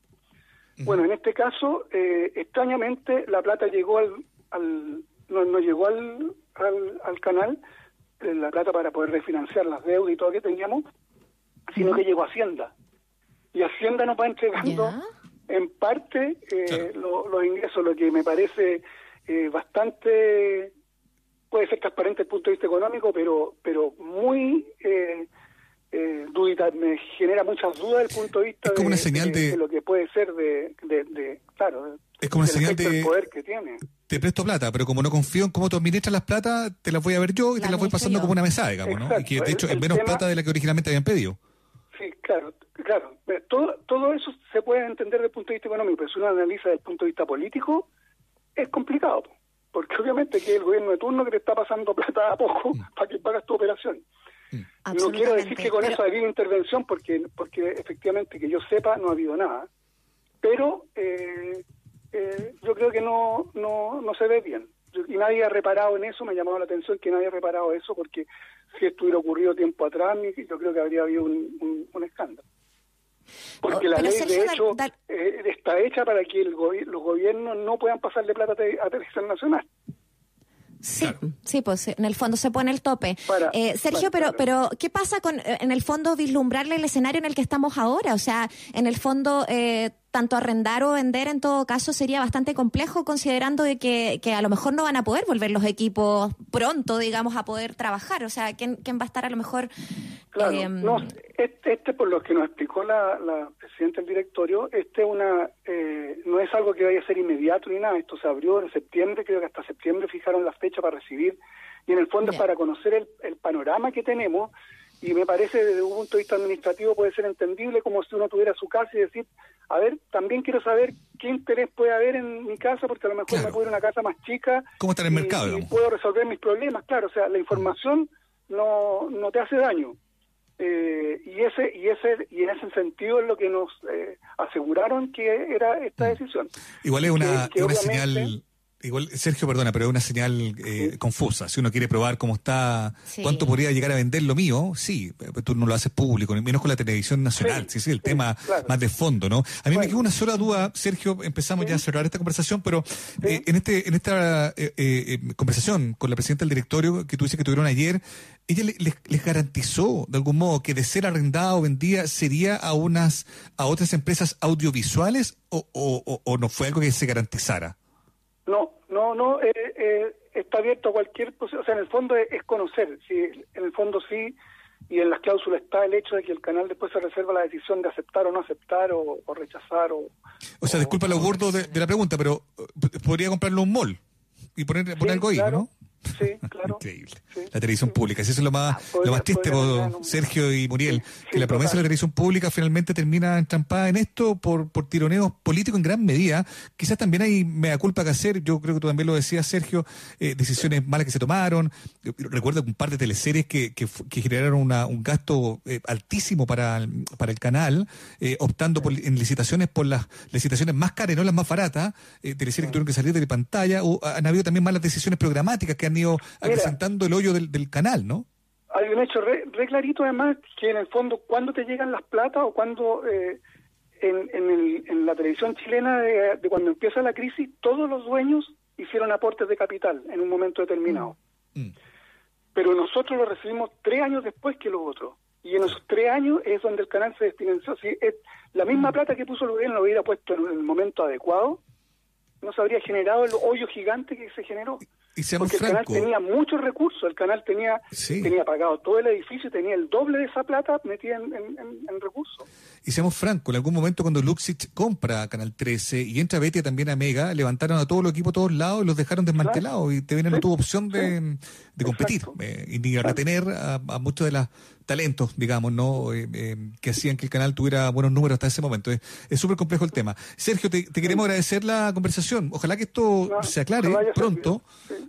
Bueno, en este caso, eh, extrañamente, la plata llegó al, al no, no llegó al, al, al canal, eh, la plata para poder refinanciar las deudas y todo que teníamos, sino que llegó a Hacienda. Y Hacienda nos va entregando en parte eh, lo- los ingresos, lo que me parece eh, bastante, puede ser transparente desde el punto de vista económico, pero pero muy eh, eh, dudita, me genera muchas dudas desde el punto de vista Es como de, una señal de- lo que puede ser de, de, de- claro, Es como una señal de- poder que tiene. Te presto plata, pero como no confío en cómo tú administras las plata, te las voy a ver yo y te las voy pasando como una mesada, digamos, ¿no? Y que de hecho El- es menos tema- plata de la que originalmente habían pedido. Sí, claro, claro. Pero Todo, todo eso se puede entender desde el punto de vista económico, pero si uno analiza desde el punto de vista político, es complicado. po. Porque obviamente que el gobierno de turno que te está pasando plata a poco para que pagas tu operación. No quiero decir que con pero- eso ha habido intervención, porque porque efectivamente que yo sepa no ha habido nada. Pero eh, eh, yo creo que no, no, no se ve bien. Yo- Y nadie ha reparado en eso, me ha llamado la atención que nadie ha reparado eso, porque si esto hubiera ocurrido tiempo atrás, yo creo que habría habido un, un- un escándalo. Porque Oh, la pero ley, Sergio, de hecho, dal- eh, está hecha para que el gobi- los gobiernos no puedan pasarle plata a televisión nacional. Sí, sí, pues en el fondo se pone el tope. Para- Eh, Sergio, pero, pero ¿qué pasa con, eh, en el fondo, vislumbrarle el escenario en el que estamos ahora? O sea, en el fondo, eh, tanto arrendar o vender en todo caso sería bastante complejo considerando de que, que a lo mejor no van a poder volver los equipos pronto, digamos, a poder trabajar. O sea, ¿quién, quién va a estar a lo mejor... Claro, eh, no, este, este por lo que nos explicó la, la presidenta del directorio, este una eh, no es algo que vaya a ser inmediato ni nada, esto se abrió en septiembre, creo que hasta septiembre fijaron la fecha para recibir, y en el fondo es para conocer el, el panorama que tenemos, y me parece desde un punto de vista administrativo puede ser entendible como si uno tuviera su casa y decir, a ver, también quiero saber qué interés puede haber en mi casa, porque a lo mejor me puedo ir a una casa más chica ¿Cómo está en el y- mercado, y digamos? puedo resolver mis problemas, claro, o sea, la información no, no te hace daño. Eh, y ese y ese y en ese sentido es lo que nos eh, aseguraron que era esta decisión. Igual es una, Que- que es una señal, igual, Sergio, perdona, pero es una señal eh, confusa. Si uno quiere probar cómo está, Sí. cuánto podría llegar a vender lo mío, sí, pero tú no lo haces público, menos con la televisión nacional. Sí, sí, el tema claro. más de fondo, ¿no? A mí me quedó una sola duda, Sergio, empezamos ya a cerrar esta conversación, pero eh, en este en esta eh, eh, conversación con la presidenta del directorio que tú dices que tuvieron ayer, ella le- les, les garantizó de algún modo que de ser arrendada o vendida sería a unas a otras empresas audiovisuales o, o, o- o no fue algo que se garantizara. No, no, no, eh, eh, está abierto a cualquier posibilidad. O sea, en el fondo es, es conocer. Sí, en el fondo sí, y en las cláusulas está el hecho de que el canal después se reserva la decisión de aceptar o no aceptar o, o rechazar. O, O sea, disculpa lo gordo de, de la pregunta, pero eh, podría comprarlo un mall y poner, poner algo ahí, claro. ¿no? Sí, claro. Increíble. La televisión pública. Eso es lo más, lo más triste, po, Sergio y Muriel. que la promesa de la televisión pública finalmente termina entrampada en esto por, por tironeos políticos en gran medida. Quizás también hay mea culpa que hacer. Yo creo que tú también lo decías, Sergio. eh, decisiones malas que se tomaron. Recuerdo un par de teleseries que, que, generaron una- un gasto eh, altísimo para, el- para el canal, eh, optando por, en licitaciones por las licitaciones más caras no las más baratas. Teleseries que tuvieron que salir de pantalla. O, han habido también malas decisiones programáticas que han ido acrecentando el hoyo del, del canal, ¿no? Hay un hecho re, re clarito además que en el fondo cuando te llegan las platas o cuando eh, en, en, el- en la televisión chilena de, de cuando empieza la crisis todos los dueños hicieron aportes de capital en un momento determinado. Pero nosotros lo recibimos tres años después que los otros. Y en esos tres años es donde el canal se desfinanció. Si es la misma plata que puso el gobierno lo hubiera puesto en el momento adecuado, no se habría generado el hoyo gigante que se generó. Y seamos Porque el canal tenía muchos recursos, el canal tenía Sí. tenía pagado todo el edificio, tenía el doble de esa plata metida en, en- en- en recursos. Y seamos francos, en algún momento cuando Luxich compra Canal 13 y entra Betty también a Mega, levantaron a todo el equipo a todos lados y los dejaron desmantelados y TVN no tuvo opción de, de competir eh, y ni retener a, a muchos de los talentos, digamos, no Eh, eh, que hacían que el canal tuviera buenos números hasta ese momento. Es súper complejo el tema. Sergio, te, te queremos agradecer la conversación. Ojalá que esto se aclare pronto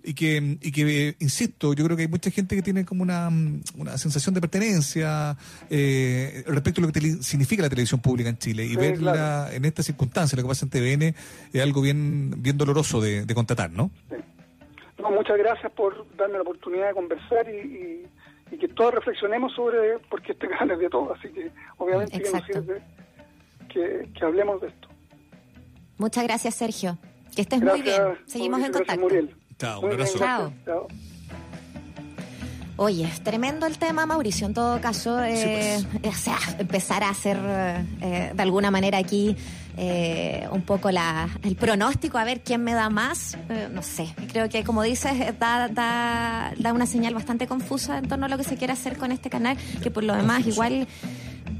y que, y que eh, insisto, yo creo que hay mucha gente que tiene como una, una sensación de pertenencia eh, respecto a lo que significa la televisión pública en Chile y Sí, verla claro. en estas circunstancias, lo que pasa en TVN, es algo bien, bien doloroso de, de constatar, ¿no? No, muchas gracias por darme la oportunidad de conversar y, y- y que todos reflexionemos sobre, porque este canal es de todo, así que obviamente que nos sirve que, que hablemos de esto. Muchas gracias, Sergio. Que estés muy bien. Seguimos en Mauricio, contacto. Muriel. Chao, Muy bien, Chao. Oye, es tremendo el tema, Mauricio. En todo caso, eh, o sea, empezar a hacer eh, de alguna manera aquí eh, un poco la, el pronóstico, a ver quién me da más. eh, no sé, creo que como dices, da, da, da una señal bastante confusa en torno a lo que se quiere hacer con este canal, que por lo demás igual...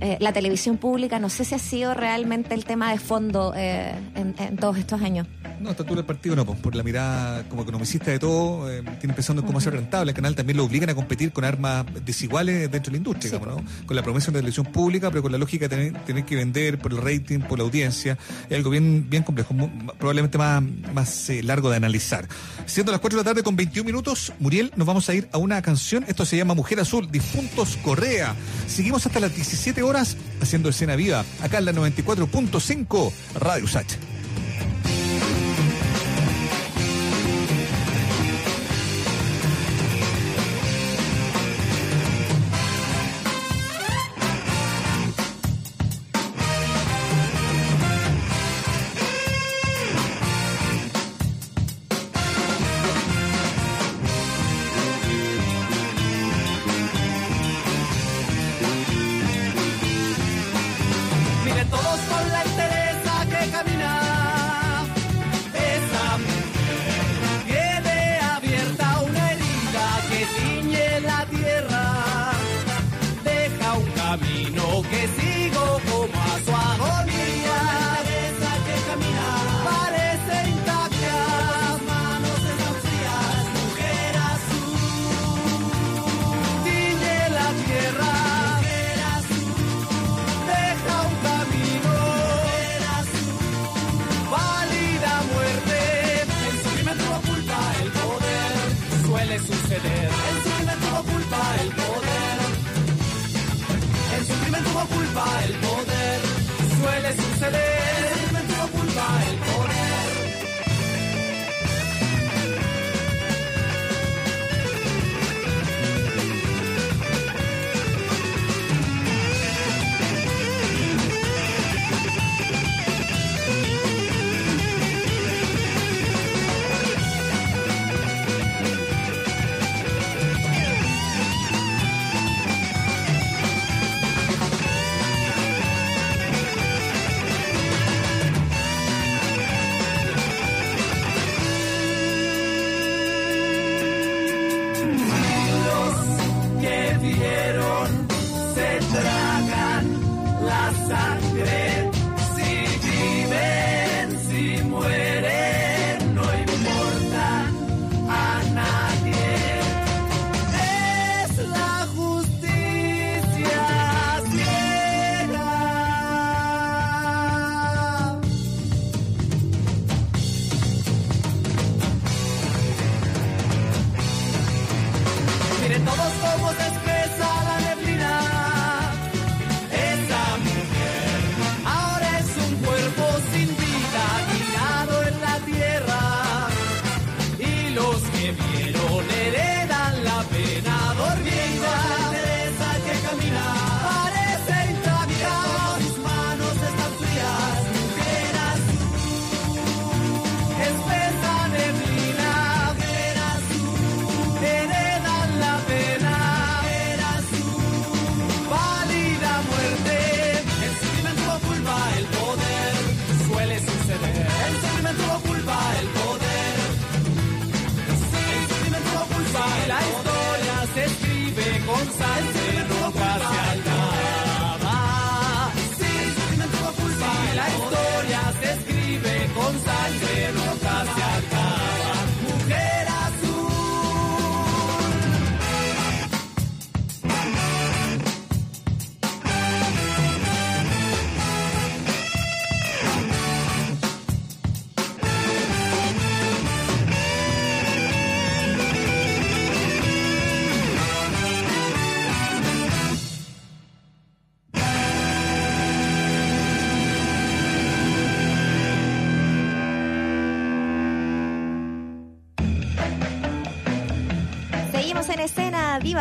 eh, la televisión pública, no sé si ha sido realmente el tema de fondo eh, en, en todos estos años. No, a esta altura del partido no, pues, por la mirada como economicista de todo, eh, tiene pensando en cómo hacer rentable. El canal también lo obligan a competir con armas desiguales dentro de la industria, digamos, ¿no? Con la promesa de una televisión pública, pero con la lógica de tener, tener que vender por el rating, por la audiencia. Es algo bien, bien complejo, mu- probablemente más, más eh, largo de analizar. Siendo las 4 de la tarde con 21 minutos, Muriel, nos vamos a ir a una canción. Esto se llama Mujer Azul, Difuntos Correa. Seguimos hasta las 17 horas haciendo escena viva, acá en la 94.5 Radio Sach.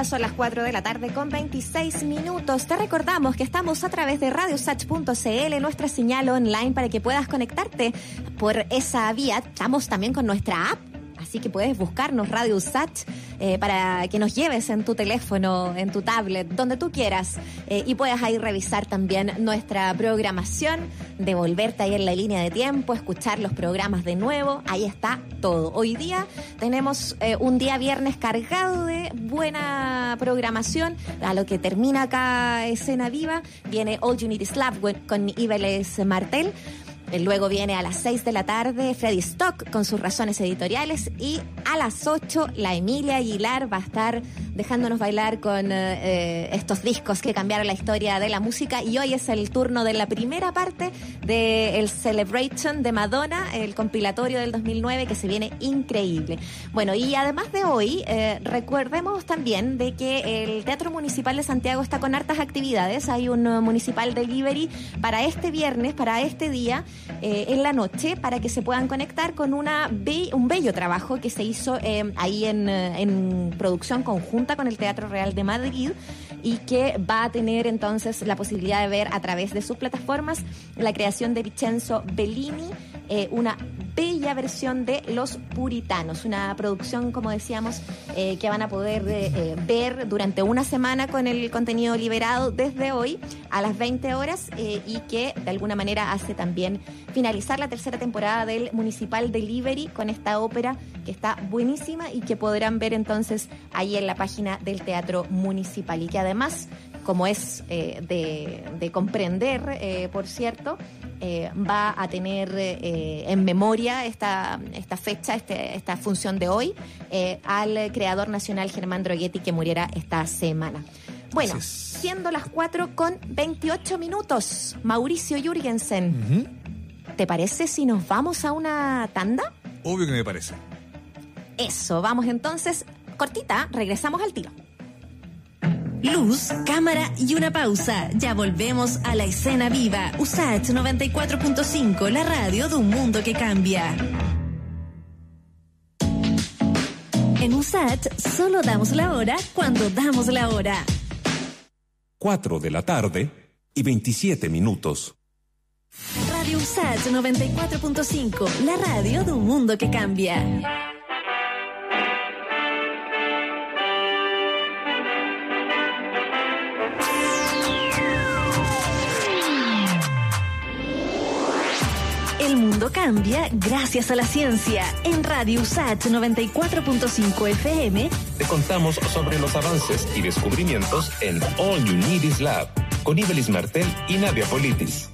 Son las 4 de la tarde con 26 minutos. Te recordamos que estamos a través de radiosach.cl, nuestra señal online para que puedas conectarte por esa vía. Estamos también con nuestra app. Así que puedes buscarnos Radio Sach eh, para que nos lleves en tu teléfono, en tu tablet, donde tú quieras. eh, y puedas ahí revisar también nuestra programación, devolverte ahí en la línea de tiempo, escuchar los programas de nuevo. Ahí está todo. Hoy día tenemos eh, un día viernes cargado de buena programación. A lo que termina acá Escena Viva, viene All You Need Is Love con- con Ibeles Martel. Eh, Luego viene a las 6 de la tarde Freddy Stock con sus razones editoriales y a las 8 la Emilia Aguilar va a estar dejándonos bailar con eh, eh, estos discos que cambiaron la historia de la música y hoy es el turno de la primera parte del Celebration de Madonna, el compilatorio del 2009 que se viene increíble. Bueno, y además de hoy, recordemos también de que el Teatro Municipal de Santiago está con hartas actividades. Hay un municipal delivery para este viernes, para este día, eh, en la noche, para que se puedan conectar con una be- un bello trabajo que se hizo eh, ahí en, eh, en producción conjunta con el Teatro Real de Madrid y que va a tener entonces la posibilidad de ver a través de sus plataformas la creación de Vincenzo Bellini, eh, una bella versión de Los Puritanos, una producción, como decíamos, eh, que van a poder eh, ver durante una semana con el contenido liberado desde hoy a las 20 horas eh, y que de alguna manera hace también finalizar la tercera temporada del Municipal Delivery con esta ópera que está buenísima y que podrán ver entonces ahí en la página del Teatro Municipal. Y que además como es eh, de, de comprender, eh, por cierto, eh, va a tener en memoria esta, esta fecha, este- esta función de hoy, al creador nacional Germán Droguetti que muriera esta semana. Bueno, siendo las 4 con 28 minutos, Mauricio Jürgensen, ¿te parece si nos vamos a una tanda? Obvio que me parece. Eso, vamos entonces, cortita, regresamos al tiro. Luz, cámara y una pausa. Ya volvemos a la escena viva. USAT 94.5, la radio de un mundo que cambia. En USAT solo damos la hora cuando damos la hora. 4 de la tarde y 27 minutos. USAT 94.5, la radio de un mundo que cambia. El mundo cambia gracias a la ciencia. En Radio USAT 94.5 FM Te contamos sobre los avances y descubrimientos en All You Need Is Lab con Ibelis Martel y Nadia Politis.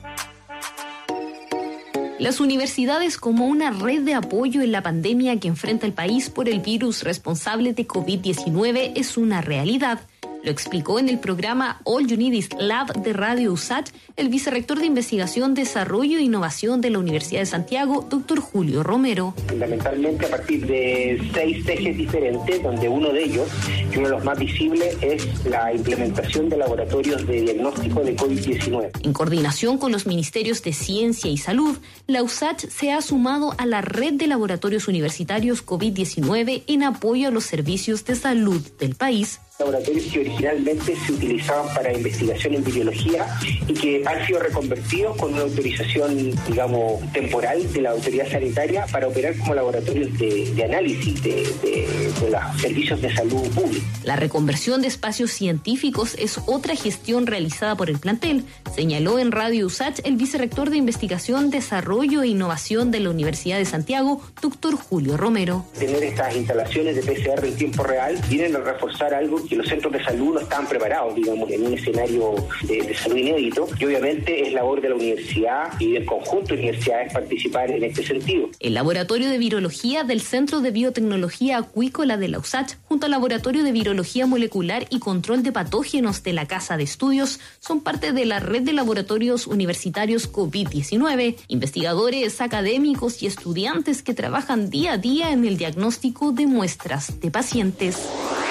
Las universidades como una red de apoyo en la pandemia que enfrenta el país por el virus responsable de COVID-19 es una realidad. Lo explicó en el programa All You Need Is Lab de Radio USAT el vicerrector de Investigación, Desarrollo e Innovación de la Universidad de Santiago, doctor Julio Romero. fundamentalmente a partir de seis ejes diferentes, donde uno de ellos, y uno de los más visibles, es la implementación de laboratorios de diagnóstico de COVID-19. En coordinación con los ministerios de Ciencia y Salud, la USACH se ha sumado a la red de laboratorios universitarios COVID-19 en apoyo a los servicios de salud del país. Laboratorios que originalmente se utilizaban para investigación en biología y que han sido reconvertidos con una autorización, digamos, temporal de la autoridad sanitaria para operar como laboratorios de, de análisis de, de- de los servicios de salud pública. La reconversión de espacios científicos es otra gestión realizada por el plantel, señaló en Radio USACH el vicerrector de Investigación, Desarrollo e Innovación de la Universidad de Santiago, doctor Julio Romero. tener estas instalaciones de PCR en tiempo real vienen a reforzar algo que los centros de salud no estaban preparados, digamos, en un escenario de, salud inédito. Y obviamente es labor de la universidad y del conjunto de universidades participar en este sentido. El Laboratorio de Virología del Centro de Biotecnología Acuícola de la USACH, junto al Laboratorio de Virología Molecular y Control de Patógenos de la Casa de Estudios, son parte de la red de laboratorios universitarios COVID-19, investigadores, académicos y estudiantes que trabajan día a día en el diagnóstico de muestras de pacientes.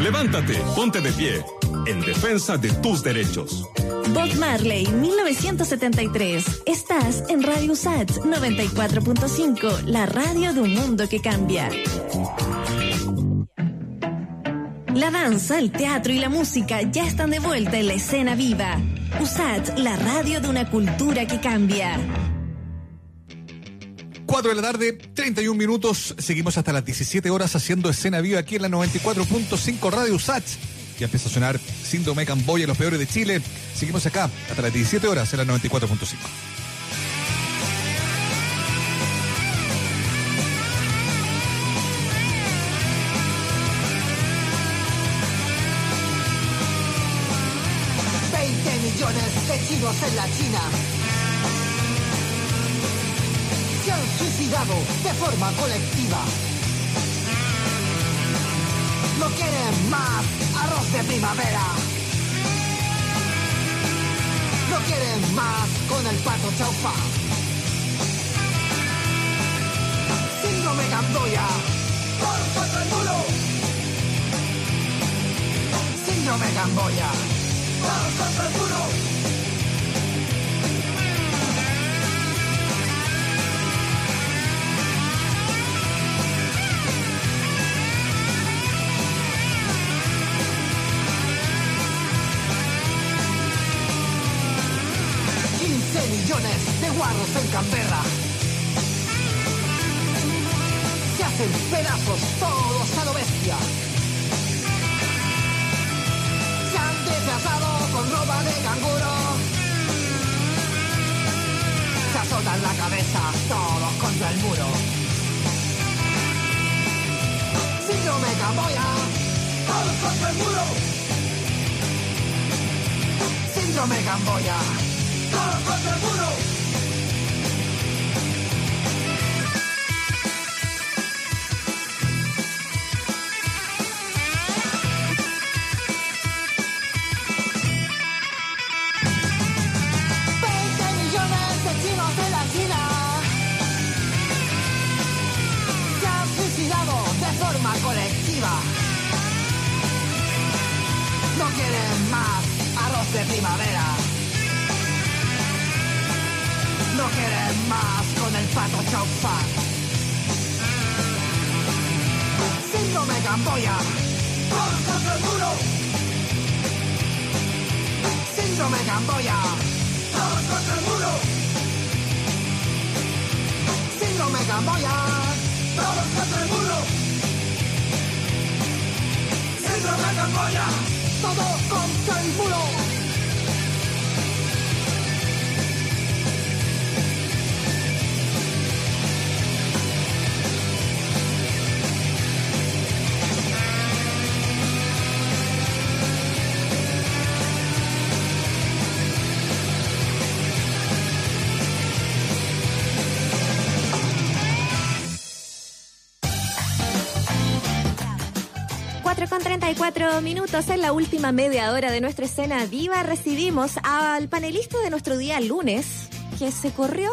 Levántate, ponte de pie, en defensa de tus derechos. Bob Marley, 1973. Estás en Radio USACH 94.5, la radio de un mundo que cambia. La danza, el teatro y la música ya están de vuelta en la escena viva. USACH, la radio de una cultura que cambia. 4 de la tarde, 31 minutos. Seguimos hasta las 17 horas haciendo escena viva aquí en la 94.5 Radio USACH. Ya empieza a sonar Síndrome Camboya, los peores de Chile. Seguimos acá hasta las 17 horas en la 94.5. millones de chinos en la China suicidado de forma colectiva. No quieren más arroz de primavera. No quieren más con el pato chaufa. Síndrome Camboya. ¡Todos contra el muro! Síndrome Camboya. ¡Todos contra el! Guarros en Canberra. Se hacen pedazos todos a lo bestia. Se han desplazado con ropa de canguro. Se azotan la cabeza todos contra el muro. Síndrome Camboya. Todos contra el muro. Síndrome Camboya. ¡Todos contra el muro! Camboya. ¡Todos contra el muro! Síndrome Camboya. ¡Todos contra el muro! Síndrome Camboya. ¡Todos contra el muro! Síndrome Camboya. Todos contra el muro. Con 34 minutos en la última media hora de nuestra escena viva recibimos al panelista de nuestro día lunes que se corrió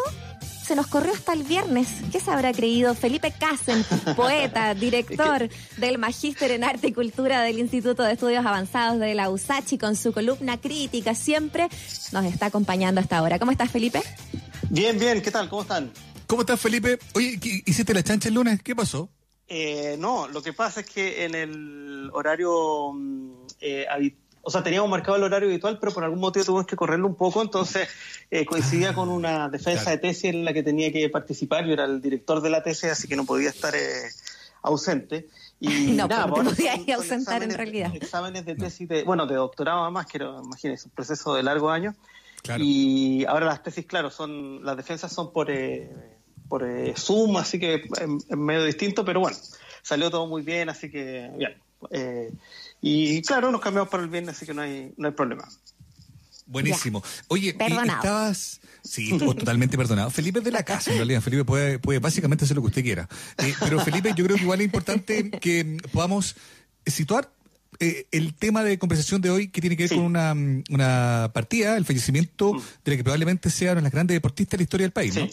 se nos corrió hasta el viernes. ¿Qué se habrá creído? Felipe Casen, poeta, director del Magíster en Arte y Cultura del Instituto de Estudios Avanzados de la USACH con su columna crítica siempre nos está acompañando hasta ahora. ¿Cómo estás, Felipe? Bien, bien, ¿qué tal? ¿Cómo están? ¿Cómo estás, Felipe? Oye, ¿hiciste la chancha el lunes? ¿Qué pasó? Eh, no, lo que pasa es que en el horario, eh, o sea, teníamos marcado el horario habitual, pero por algún motivo tuvimos que correrlo un poco, entonces eh, coincidía con una defensa de tesis en la que tenía que participar, yo era el director de la tesis, así que no podía estar ausente. Y No, nada, pero te podías son ausentar en exámenes- realidad. Exámenes de tesis, de, bueno, de doctorado además, que era, imagínense, un proceso de largos años. Y ahora las tesis, claro, son las defensas son por, eh, por eh, Zoom, así que en, en medio distinto, pero bueno, salió todo muy bien, así que bien. Eh, y claro, nos cambiamos para el viernes, así que no hay, no hay problema. Buenísimo. Oye, y Perdonado. estabas. Sí, to- totalmente perdonado. Felipe es de la casa, en realidad. Felipe puede, puede básicamente hacer lo que usted quiera. Eh, pero Felipe, yo creo que igual es importante que podamos situar eh, el tema de conversación de hoy que tiene que ver con una, mm, una partida, el fallecimiento de la que probablemente sea una de las grandes deportistas de la historia del país, ¿no?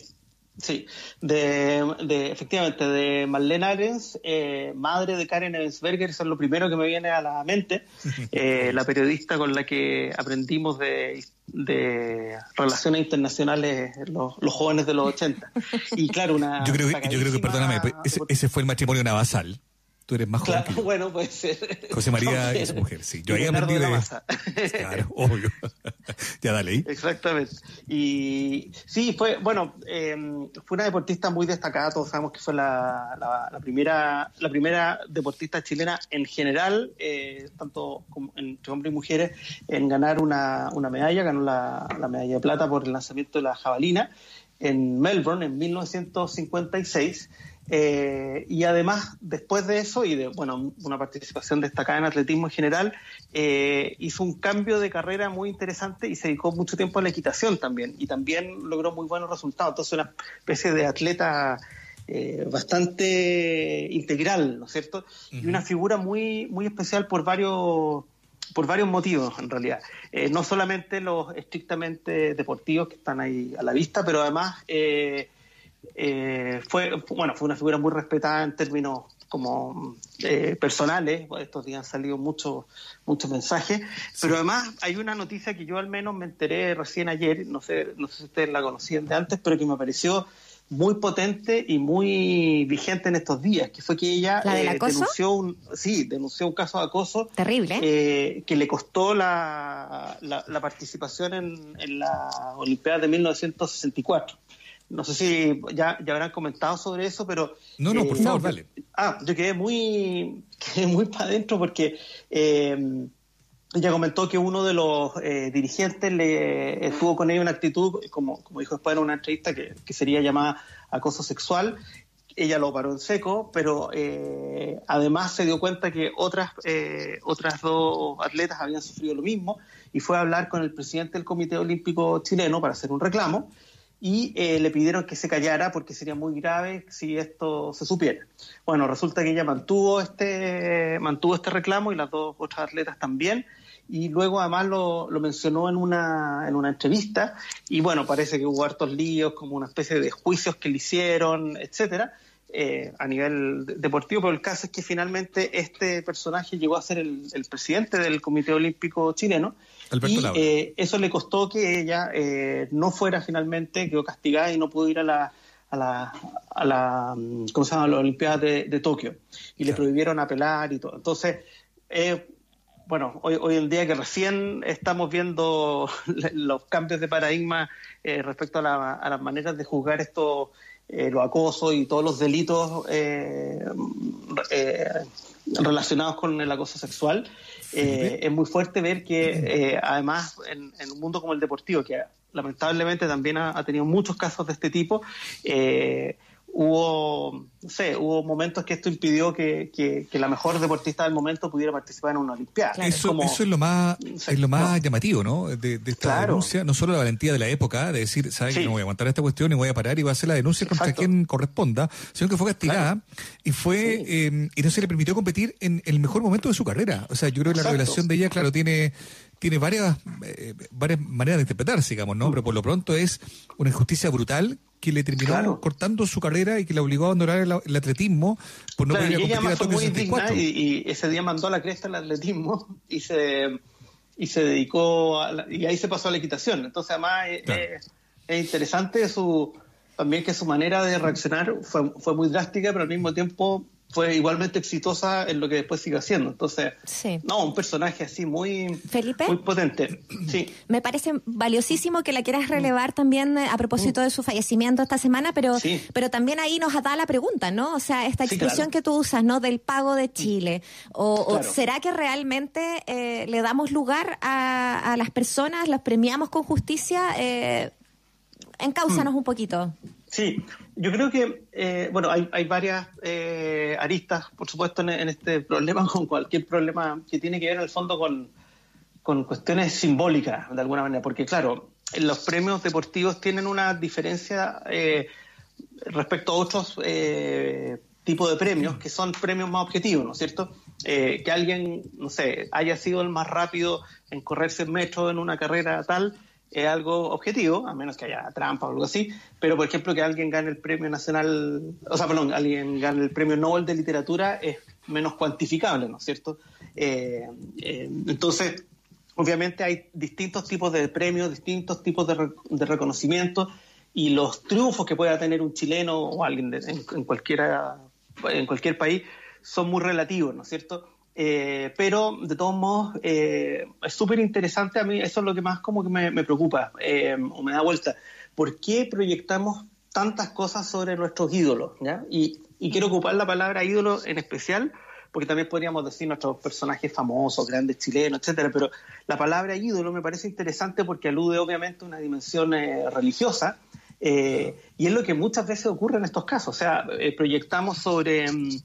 Sí, de, de- efectivamente, de Marlene Arens, eh, madre de Karen Evensberger, eso es lo primero que me viene a la mente, eh, la periodista con la que aprendimos de, de relaciones internacionales los, los jóvenes de los 80. Y claro, una... Yo creo que, yo creo que perdóname, pues, ese, ese fue el matrimonio navasal. Tú eres más joven Claro, bueno, puede ser. José María su mujer, sí. Yo ahí aprendí de. Claro, obvio. ya dale ahí. Exactamente. Y sí, fue, bueno, eh, fue una deportista muy destacada, todos sabemos que fue la, la- la primera la primera deportista chilena en general, eh, tanto como entre hombres y mujeres, en ganar una, una medalla, ganó la, la medalla de plata por el lanzamiento de la jabalina en Melbourne en 1956. Eh, y además, después de eso y de bueno, una participación destacada en atletismo en general, eh, hizo un cambio de carrera muy interesante y se dedicó mucho tiempo a la equitación también. Y también logró muy buenos resultados. Entonces, una especie de atleta eh, bastante integral, ¿no es cierto? Y una figura muy, muy especial por varios por varios motivos en realidad. Eh, no solamente los estrictamente deportivos que están ahí a la vista, pero además eh, eh, fue bueno fue una figura muy respetada en términos como eh, personales. Estos días han salido muchos muchos mensajes. Pero además hay una noticia que yo al menos me enteré recién ayer. No sé no sé si ustedes la conocían de antes pero que me pareció muy potente y muy vigente en estos días que fue que ella ¿La del eh, denunció un sí denunció un caso de acoso Terrible. eh, que le costó la, la, la participación en, en la Olimpiada de 1964 no sé si ya, ya habrán comentado sobre eso, pero... No, no, por eh, favor, dale. Ah, yo quedé muy, quedé muy para adentro porque eh, ella comentó que uno de los eh, dirigentes le tuvo con ella una actitud, como, como dijo después en una entrevista, que, que sería llamada acoso sexual. Ella lo paró en seco, pero eh, además se dio cuenta que otras, eh, otras dos atletas habían sufrido lo mismo y fue a hablar con el presidente del Comité Olímpico Chileno para hacer un reclamo y eh, le pidieron que se callara porque sería muy grave si esto se supiera. Bueno, resulta que ella mantuvo este, mantuvo este reclamo y las dos otras atletas también. Y luego además lo, lo mencionó en una, en una entrevista. Y bueno, parece que hubo hartos líos, como una especie de juicios que le hicieron, etcétera, eh, a nivel de- deportivo. Pero el caso es que finalmente este personaje llegó a ser el presidente del Comité Olímpico Chileno. Alberto y eh, eso le costó que ella eh, no fuera finalmente, quedó castigada y no pudo ir a la, a la, a la mm, ¿cómo se llama? A las Olimpiadas de, de Tokio. Y le prohibieron apelar y todo. Entonces, eh, bueno, hoy, hoy en día que recién estamos viendo los cambios de paradigma eh, respecto a, la- a las maneras de juzgar estos, eh, los acosos y todos los delitos eh, relacionados con el acoso sexual, eh, es muy fuerte ver que eh, además en, en un mundo como el deportivo, que lamentablemente también ha, ha tenido muchos casos de este tipo, eh, hubo, no sé, hubo momentos que esto impidió que, que- que la mejor deportista del momento pudiera participar en una Olimpiada. Eso, como- eso es lo más, es lo más llamativo, ¿no? De, de esta Claro. denuncia, no solo la valentía de la época, de decir, sabes que no voy a aguantar esta cuestión y voy a parar y voy a hacer la denuncia contra quien corresponda, sino que fue castigada y fue eh, y no se le permitió competir en el mejor momento de su carrera. O sea, yo creo que la Exacto. revelación de ella, claro, tiene tiene varias eh, varias maneras de interpretarse, digamos, ¿no? Pero por lo pronto es una injusticia brutal que le terminó Claro. cortando su carrera y que la obligó a abandonar el, el atletismo por no Claro, poder y a ella competir a además fue Tokio muy digna 64. y, y ese día mandó a la cresta el atletismo y se y se dedicó a la- y ahí se pasó a la equitación entonces además eh, eh, es interesante su también que su manera de reaccionar fue, fue muy drástica pero al mismo tiempo fue igualmente exitosa en lo que después sigue haciendo. Entonces, no, un personaje así muy, Felipe. muy potente. Sí. Me parece valiosísimo que la quieras relevar también eh, a propósito de su fallecimiento esta semana, pero, Sí. pero también ahí nos da la pregunta, ¿no? O sea, esta Sí, expresión claro. que tú usas, ¿no? Del pago de Chile. O, será que realmente eh, le damos lugar a, a las personas, las premiamos con justicia? Eh, encáusanos Mm. un poquito. Sí, yo creo que, eh, bueno, hay, hay varias eh, aristas, por supuesto, en, este problema, con cualquier problema que tiene que ver en el fondo con, cuestiones simbólicas, de alguna manera, porque claro, los premios deportivos tienen una diferencia eh, respecto a otros eh, tipos de premios, que son premios más objetivos, ¿no es cierto? Eh, que alguien, no sé, haya sido el más rápido en correrse en metro en una carrera tal, es algo objetivo, a menos que haya trampa o algo así, pero por ejemplo que alguien gane el premio nacional, o sea, perdón, alguien gane el premio Nobel de literatura es menos cuantificable, ¿no es cierto? Eh, eh, entonces, obviamente hay distintos tipos de premios, distintos tipos de, re- de reconocimiento y los triunfos que pueda tener un chileno o alguien de- en, en cualquiera, en cualquier país son muy relativos, ¿no es cierto? Eh, pero de todos modos eh, es súper interesante a mí, eso es lo que más como que me, preocupa eh, o me da vuelta. ¿Por qué proyectamos tantas cosas sobre nuestros ídolos? ¿ya? Y, quiero ocupar la palabra ídolo en especial porque también podríamos decir nuestros personajes famosos, grandes chilenos, etcétera, pero la palabra ídolo me parece interesante porque alude obviamente a una dimensión eh, religiosa y es lo que muchas veces ocurre en estos casos. O sea, proyectamos sobre, mm,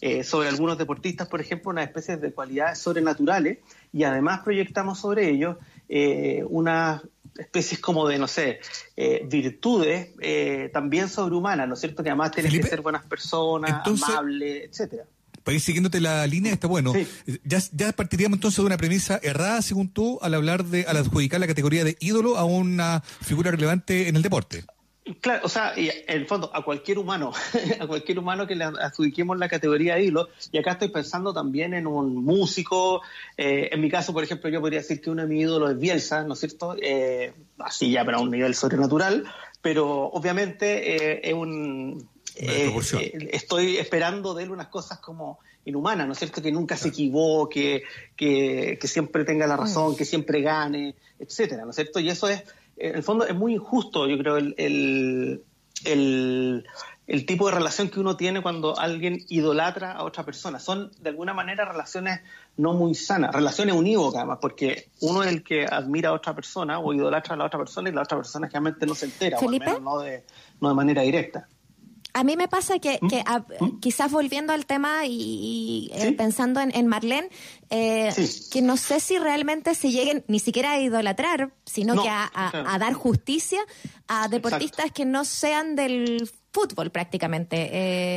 eh, sobre algunos deportistas, por ejemplo, unas especies de cualidades sobrenaturales y además proyectamos sobre ellos eh, unas especies como de, no sé, eh, virtudes eh, también sobrehumanas, ¿no es cierto? Que además tienen que ser buenas personas, entonces- amables, etcétera. Para ir siguiéndote la línea, está bueno. Ya, ya partiríamos entonces de una premisa errada, según tú, al hablar de, al adjudicar la categoría de ídolo a una figura relevante en el deporte. Claro, o sea, en el fondo, a cualquier humano, a cualquier humano que le adjudiquemos la categoría de ídolo, y acá estoy pensando también en un músico, eh, en mi caso, por ejemplo, yo podría decir que uno de mis ídolos es Bielsa, ¿no es cierto? Eh, así ya, pero a un nivel sobrenatural, pero obviamente eh, es un... eh, eh, estoy esperando de él unas cosas como inhumanas, ¿no es cierto? Que nunca se equivoque, que, que siempre tenga la razón, que siempre gane, etcétera, ¿no es cierto? Y eso es, en el fondo, es muy injusto, yo creo, el, el, el, el tipo de relación que uno tiene cuando alguien idolatra a otra persona. Son, de alguna manera, relaciones no muy sanas, relaciones unívocas, además, porque uno es el que admira a otra persona o idolatra a la otra persona y la otra persona realmente no se entera, o al ¿Felipe? menos no de, no de manera directa. A mí me pasa que, ¿Mm? que a- quizás volviendo al tema y, y, eh, pensando en, en Marlene, eh, que no sé si realmente se lleguen ni siquiera a idolatrar, sino No, que a, a- claro. a dar justicia a deportistas que no sean del fútbol prácticamente.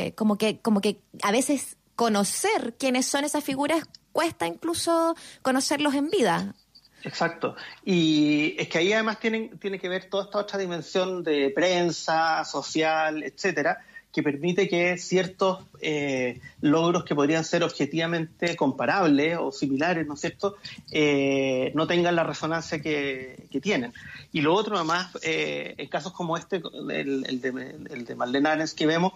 Eh, como que, como que a veces conocer quiénes son esas figuras cuesta incluso conocerlos en vida. Exacto. Y es que ahí además tienen, tiene que ver toda esta otra dimensión de prensa, social, etcétera, que permite que ciertos eh, logros que podrían ser objetivamente comparables o similares, ¿no es cierto?, eh, no tengan la resonancia que, que tienen. Y lo otro, además, eh, en casos como este, el, de, el de Marlene Arens que vemos,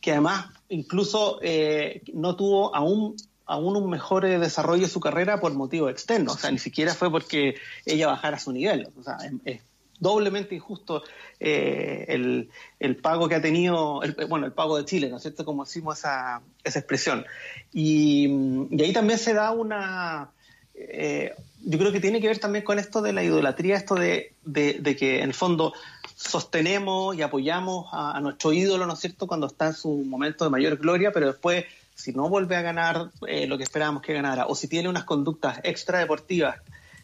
que además incluso eh, no tuvo aún aún un mejor eh, desarrollo de su carrera por motivos externos. O sea, ni siquiera fue porque ella bajara su nivel. O sea, es, es doblemente injusto eh, el, el pago que ha tenido, el, bueno, el pago de Chile, ¿no es cierto? Como decimos esa, esa expresión. Y, y ahí también se da una... eh, yo creo que tiene que ver también con esto de la idolatría, esto de, de, de que en el fondo sostenemos y apoyamos a, a nuestro ídolo, ¿no es cierto?, cuando está en su momento de mayor gloria, pero después si no vuelve a ganar eh, lo que esperábamos que ganara, o si tiene unas conductas extra deportivas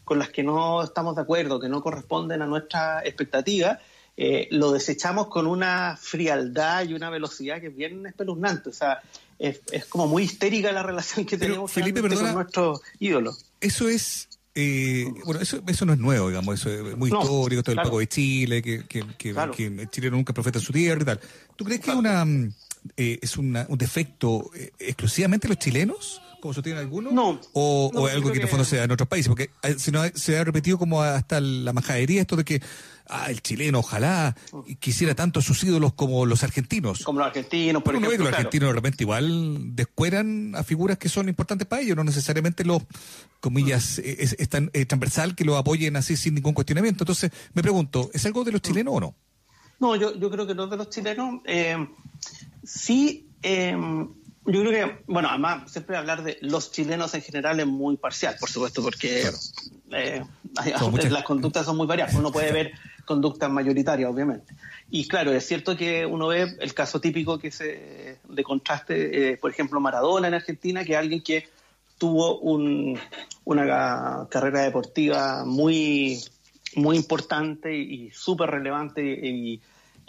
con las que no estamos de acuerdo, que no corresponden a nuestra expectativa, eh, lo desechamos con una frialdad y una velocidad que es bien espeluznante. O sea, es, es como muy histérica la relación que tenemos Felipe, perdona. con nuestro ídolo. Eso es. eh, bueno, eso, eso no es nuevo, digamos, eso es muy No, histórico, todo el pago de Chile, que, que, que, Claro. que chileno nunca profeta en su tierra y tal. ¿Tú crees que una, mm, eh, es una- un defecto eh, exclusivamente de los chilenos? como sostienen algunos? No. ¿O, No, o algo que en el que- fondo se da en otros países? Porque eh, si no, se ha repetido como hasta la majadería esto de que ah, el chileno ojalá quisiera tanto a sus ídolos como los argentinos. Como los argentinos, por Pero uno ve que ejemplo. los claro. argentinos de repente igual descueran a figuras que son importantes para ellos, no necesariamente los, comillas, eh, es, es tan eh, transversal que los apoyen así sin ningún cuestionamiento. Entonces, me pregunto, ¿es algo de los chilenos o no? No, yo, yo creo que no de los chilenos. eh, sí, eh, yo creo que, bueno, además, siempre hablar de los chilenos en general es muy parcial, por supuesto, porque eh, hay- Son muchas- las conductas son muy variadas. Uno puede ver conductas mayoritarias, obviamente. Y claro, es cierto que uno ve el caso típico que se de contraste, eh, por ejemplo, Maradona en Argentina, que es alguien que tuvo un- una carrera deportiva muy, muy importante y, súper relevante y, y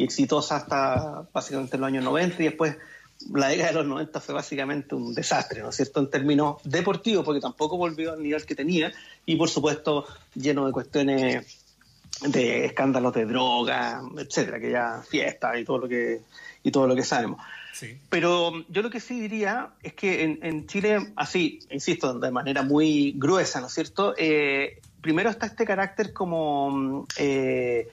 exitosa hasta básicamente los años 90 y después la década de los 90 fue básicamente un desastre, ¿no es cierto?, en términos deportivos, porque tampoco volvió al nivel que tenía y por supuesto lleno de cuestiones de escándalos de droga, etcétera, que ya fiesta y todo lo que y todo lo que sabemos. Pero yo lo que sí diría es que en, en Chile, así, insisto, de manera muy gruesa, ¿no es cierto? Eh, primero está este carácter como eh,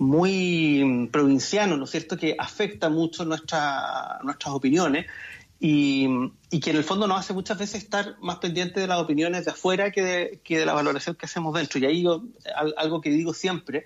muy mm, provinciano, ¿no es cierto?, que afecta mucho nuestra, nuestras opiniones y, y que en el fondo nos hace muchas veces estar más pendientes de las opiniones de afuera que de, que de la valoración que hacemos dentro. Y ahí yo, al- algo que digo siempre,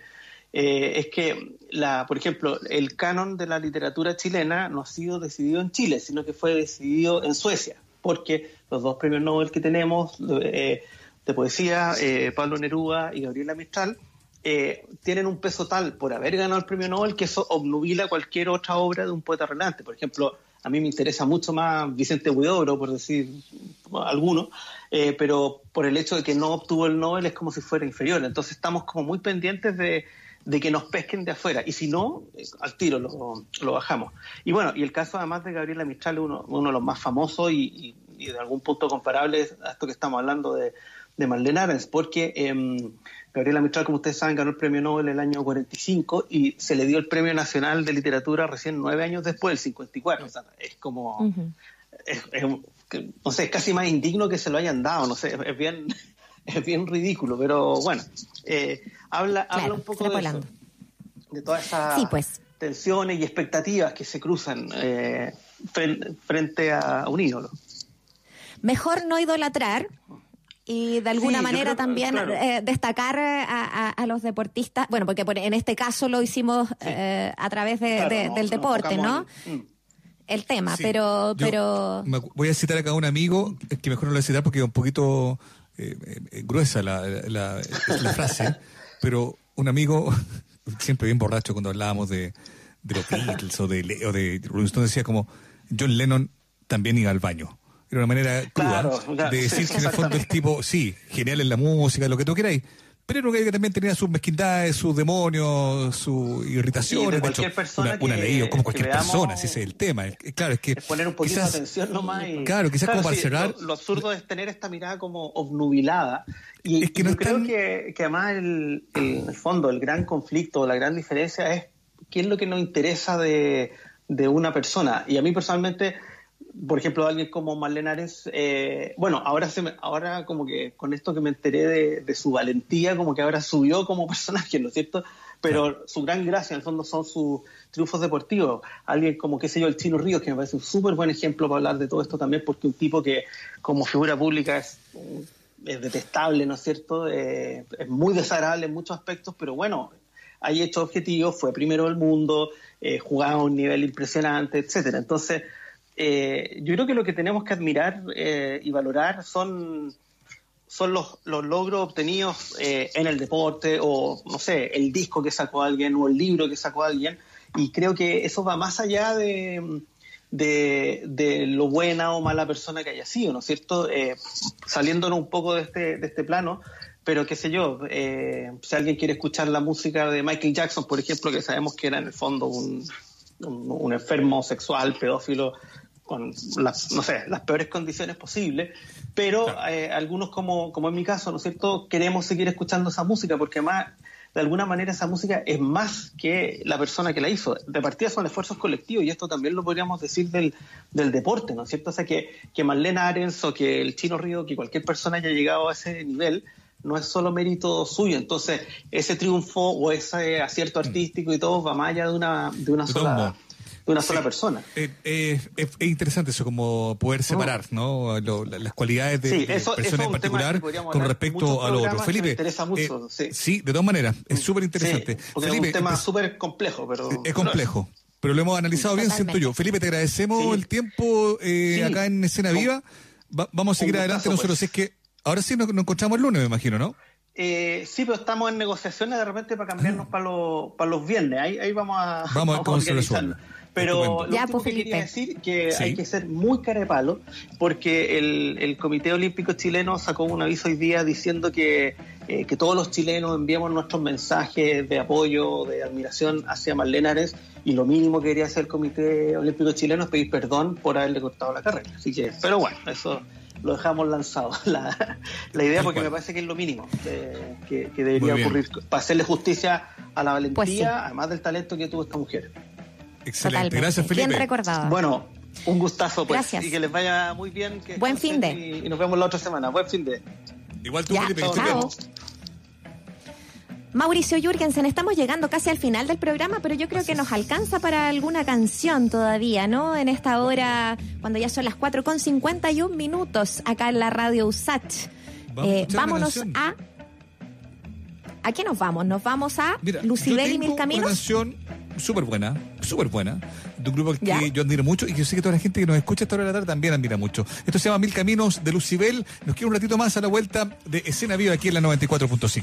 eh, es que, la, por ejemplo, el canon de la literatura chilena no ha sido decidido en Chile, sino que fue decidido en Suecia, porque los dos premios Nobel que tenemos eh, de poesía, eh, Pablo Neruda y Gabriela Mistral, eh, tienen un peso tal por haber ganado el premio Nobel que eso obnubila cualquier otra obra de un poeta relevante. Por ejemplo, a mí me interesa mucho más Vicente Huidobro, por decir alguno, eh, pero por el hecho de que no obtuvo el Nobel es como si fuera inferior. Entonces estamos como muy pendientes de, que nos pesquen de afuera. Y si no, eh, al tiro lo, bajamos. Y bueno, y el caso además de Gabriela Mistral, uno, uno de los más famosos y de algún punto comparable a esto que estamos hablando de, de Marlene Arens, porque em, Gabriela Mistral, como ustedes saben, ganó el premio Nobel el año 45 y se le dio el premio nacional de literatura recién nueve años después, el 54. O sea, es como, es, no sé, es casi más indigno que se lo hayan dado, no sé, es, bien, es bien ridículo, pero bueno, eh, habla, habla un poco de, eso, de todas esas Sí, pues. tensiones y expectativas que se cruzan eh, fren- frente a un ídolo. Mejor no idolatrar y de alguna Sí, manera creo también claro. eh, destacar a, a- a los deportistas, bueno, porque por- en este caso lo hicimos eh, a través de- Claro, de- no, del deporte, ¿no? en- El tema, Sí, pero, yo pero voy a citar acá a un amigo, es que mejor no lo voy a citar porque es un poquito eh, eh, gruesa la, la- la frase, pero un amigo, siempre bien borracho cuando hablábamos de, de los Beatles o de, Le- o de Rolling Stone, decía como John Lennon también iba al baño. Era una manera cruda Claro, claro, de decir sí, que en el fondo el tipo, sí, genial en la música, lo que tú queráis, pero era un gallo que también tenía sus mezquindades, sus demonios, sus irritaciones. Sí, de cualquier hecho, persona una, una que- ley, o como que cualquier veamos- persona, si ese es el tema. Claro, es que poner un poquito quizás- de atención nomás. Y, Claro, quizás como para sí, cerrar- Lo, lo absurdo es tener esta mirada como obnubilada. Y, y yo creo que, que además el, el- el fondo, el gran conflicto, la gran diferencia es qué es lo que nos interesa de, de una persona. Y a mí personalmente, por ejemplo, alguien como Marlene Arens, eh, bueno, ahora, se me- ahora como que con esto que me enteré de, de su valentía, como que ahora subió como personaje, ¿no es cierto? Pero su gran gracia, en el fondo, son sus triunfos deportivos. Alguien como, qué sé yo, el Chino Ríos, que me parece un súper buen ejemplo para hablar de todo esto también, porque un tipo que como figura pública es, es detestable, ¿no es cierto? Eh, es muy desagradable en muchos aspectos, pero bueno, hay hecho objetivos, fue primero del mundo, eh, jugaba a un nivel impresionante, etcétera. Entonces, eh, yo creo que lo que tenemos que admirar eh, y valorar son son los, los logros obtenidos eh, en el deporte o, no sé, el disco que sacó alguien o el libro que sacó alguien. Y creo que eso va más allá de, de, lo buena o mala persona que haya sido, ¿no es cierto? Eh, saliéndonos un poco de este, de este plano, pero qué sé yo, si alguien quiere escuchar la música de Michael Jackson, por ejemplo, que sabemos que era en el fondo un, un enfermo sexual, pedófilo, con las, no sé, las peores condiciones posibles, pero eh, algunos como, como en mi caso, ¿no es cierto?, queremos seguir escuchando esa música porque además de alguna manera esa música es más que la persona que la hizo. De partida son esfuerzos colectivos y esto también lo podríamos decir del, del deporte, ¿no es cierto? O sea, que, que Marlene Arens o que el Chino Río, que cualquier persona haya llegado a ese nivel, no es solo mérito suyo. Entonces, ese triunfo o ese acierto artístico y todo va más allá de una, de una De sola. De una sola persona. Eh, eh, es, es interesante eso, como poder separar ¿no? Lo- la- las cualidades de, Sí, eso- personas en particular con respecto a lo otro. que me Felipe, interesa mucho, eh, sí. de todas maneras, es súper interesante. Felipe, es un tema súper complejo, pero... es complejo. Pero lo hemos analizado bien, siento yo. Felipe, te agradecemos el tiempo eh, Sí. acá en Escena Viva. Va- vamos a seguir adelante nosotros. pues. Si es que ahora sí nos, nos encontramos el lunes, me imagino, ¿no? Eh, sí, pero estamos en negociaciones de repente para cambiarnos para los para los viernes. Ahí, ahí vamos a, Vamos a ver cómo se organizarnos. Pero lo Ya, último pues, que quería decir que Sí. hay que ser muy cara de palo porque el, el Comité Olímpico Chileno sacó un aviso hoy día diciendo que, eh, que todos los chilenos enviamos nuestros mensajes de apoyo, de admiración hacia Marlene Ares y lo mínimo que quería hacer el Comité Olímpico Chileno es pedir perdón por haberle cortado la carrera. Así que, pero bueno, eso lo dejamos lanzado, la, la idea, porque me parece que es lo mínimo que, que- que debería ocurrir para hacerle justicia a la valentía, Pues sí. además del talento que tuvo esta mujer. Excelente. Totalmente. Gracias, Bien Felipe. recordado. Bueno, un gustazo, pues, Gracias. y que les vaya muy bien. Que Buen fin de. Y, y nos vemos la otra semana. Buen fin de. Igual tú, Ya, Felipe, chao. bien. Mauricio Jürgensen, estamos llegando casi al final del programa, pero yo creo que nos alcanza para alguna canción todavía, ¿no? En esta hora, cuando ya son las 4 con 51 minutos, acá en la radio USACH. Vamos Eh, vámonos a... ¿A qué nos vamos? Nos vamos a Mira, Lucibel yo y Mil Caminos. Una canción súper buena, súper buena, de un grupo al que Ya. yo admiro mucho y que yo sé que toda la gente que nos escucha esta hora de la tarde también admira mucho. Esto se llama Mil Caminos de Lucibel. Nos queda un ratito más a la vuelta de Escena Viva aquí en la 94.5.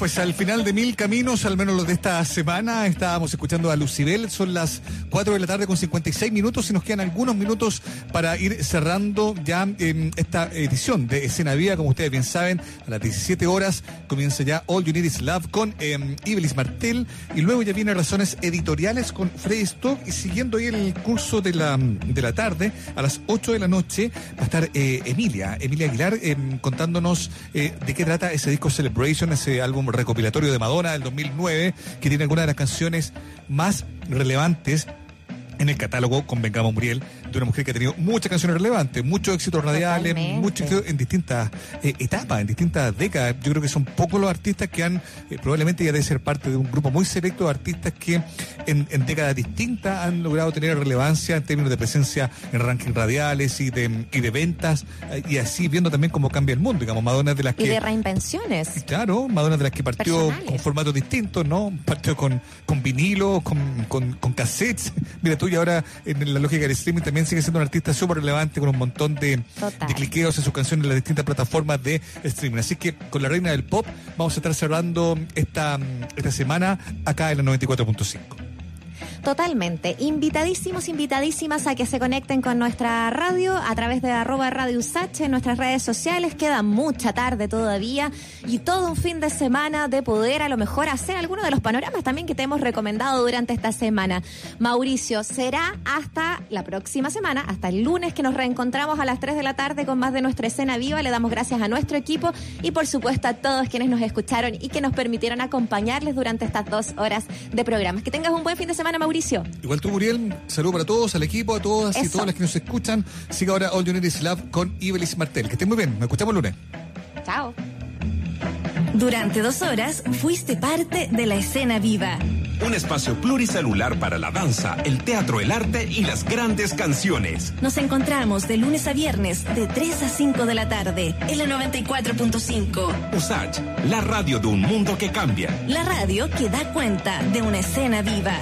pues al final de mil caminos, al menos los de esta semana, estábamos escuchando a Lucibel. Son las 4 de la tarde con 56 minutos y nos quedan algunos minutos para ir cerrando ya em, esta edición de Escena Viva. Como ustedes bien saben, a las 17 horas comienza ya All You Need Is Love con eh, Ibelis Martel y luego ya viene Razones Editoriales con Freddy Stock y siguiendo ahí el curso de la, de la tarde, a las 8 de la noche, va a estar eh, Emilia, Emilia Aguilar, em, contándonos eh, de qué trata ese disco Celebration, ese álbum recopilatorio de Madonna del 2009, que tiene algunas de las canciones más relevantes en el catálogo, convengamos Muriel, de una mujer que ha tenido muchas canciones relevantes, muchos éxitos radiales, muchos éxitos en distintas eh, etapas, en distintas décadas. Yo creo que son pocos los artistas que han, eh, probablemente ya debe ser parte de un grupo muy selecto de artistas que en, en décadas distintas han logrado tener relevancia en términos de presencia en rankings radiales y de, y de ventas, eh, y así viendo también cómo cambia el mundo. Digamos, Madonna es de las Y que... de reinvenciones. Claro, Madonna de las que partió Personales. con formatos distintos, ¿no? Partió con, con vinilo, con, con, con cassettes. Mira tú, y ahora en la lógica del streaming también sigue siendo un artista súper relevante con un montón de, de cliqueos en sus canciones en las distintas plataformas de streaming. Así que con la reina del pop vamos a estar cerrando esta, esta semana acá en la 94.5. Totalmente. Invitadísimos, invitadísimas a que se conecten con nuestra radio a través de arroba Radio Usach en nuestras redes sociales. Queda mucha tarde todavía y todo un fin de semana de poder a lo mejor hacer algunos de los panoramas también que te hemos recomendado durante esta semana. Mauricio, será hasta la próxima semana, hasta el lunes que nos reencontramos a las 3 de la tarde con más de nuestra escena viva. Le damos gracias a nuestro equipo y por supuesto a todos quienes nos escucharon y que nos permitieron acompañarles durante estas dos horas de programas. Que tengas un buen fin de semana, Mauricio. Igual tú, Muriel, saludo para todos, al equipo, a todas y todas las que nos escuchan. Siga ahora All You Need Is Love con Ibelis Martel. Que estén muy bien, nos escuchamos el lunes. Chao. Durante dos horas fuiste parte de la escena viva. Un espacio pluricelular para la danza, el teatro, el arte y las grandes canciones. Nos encontramos de lunes a viernes de 3 a 5 de la tarde en la 94.5. USACH, la radio de un mundo que cambia. La radio que da cuenta de una escena viva.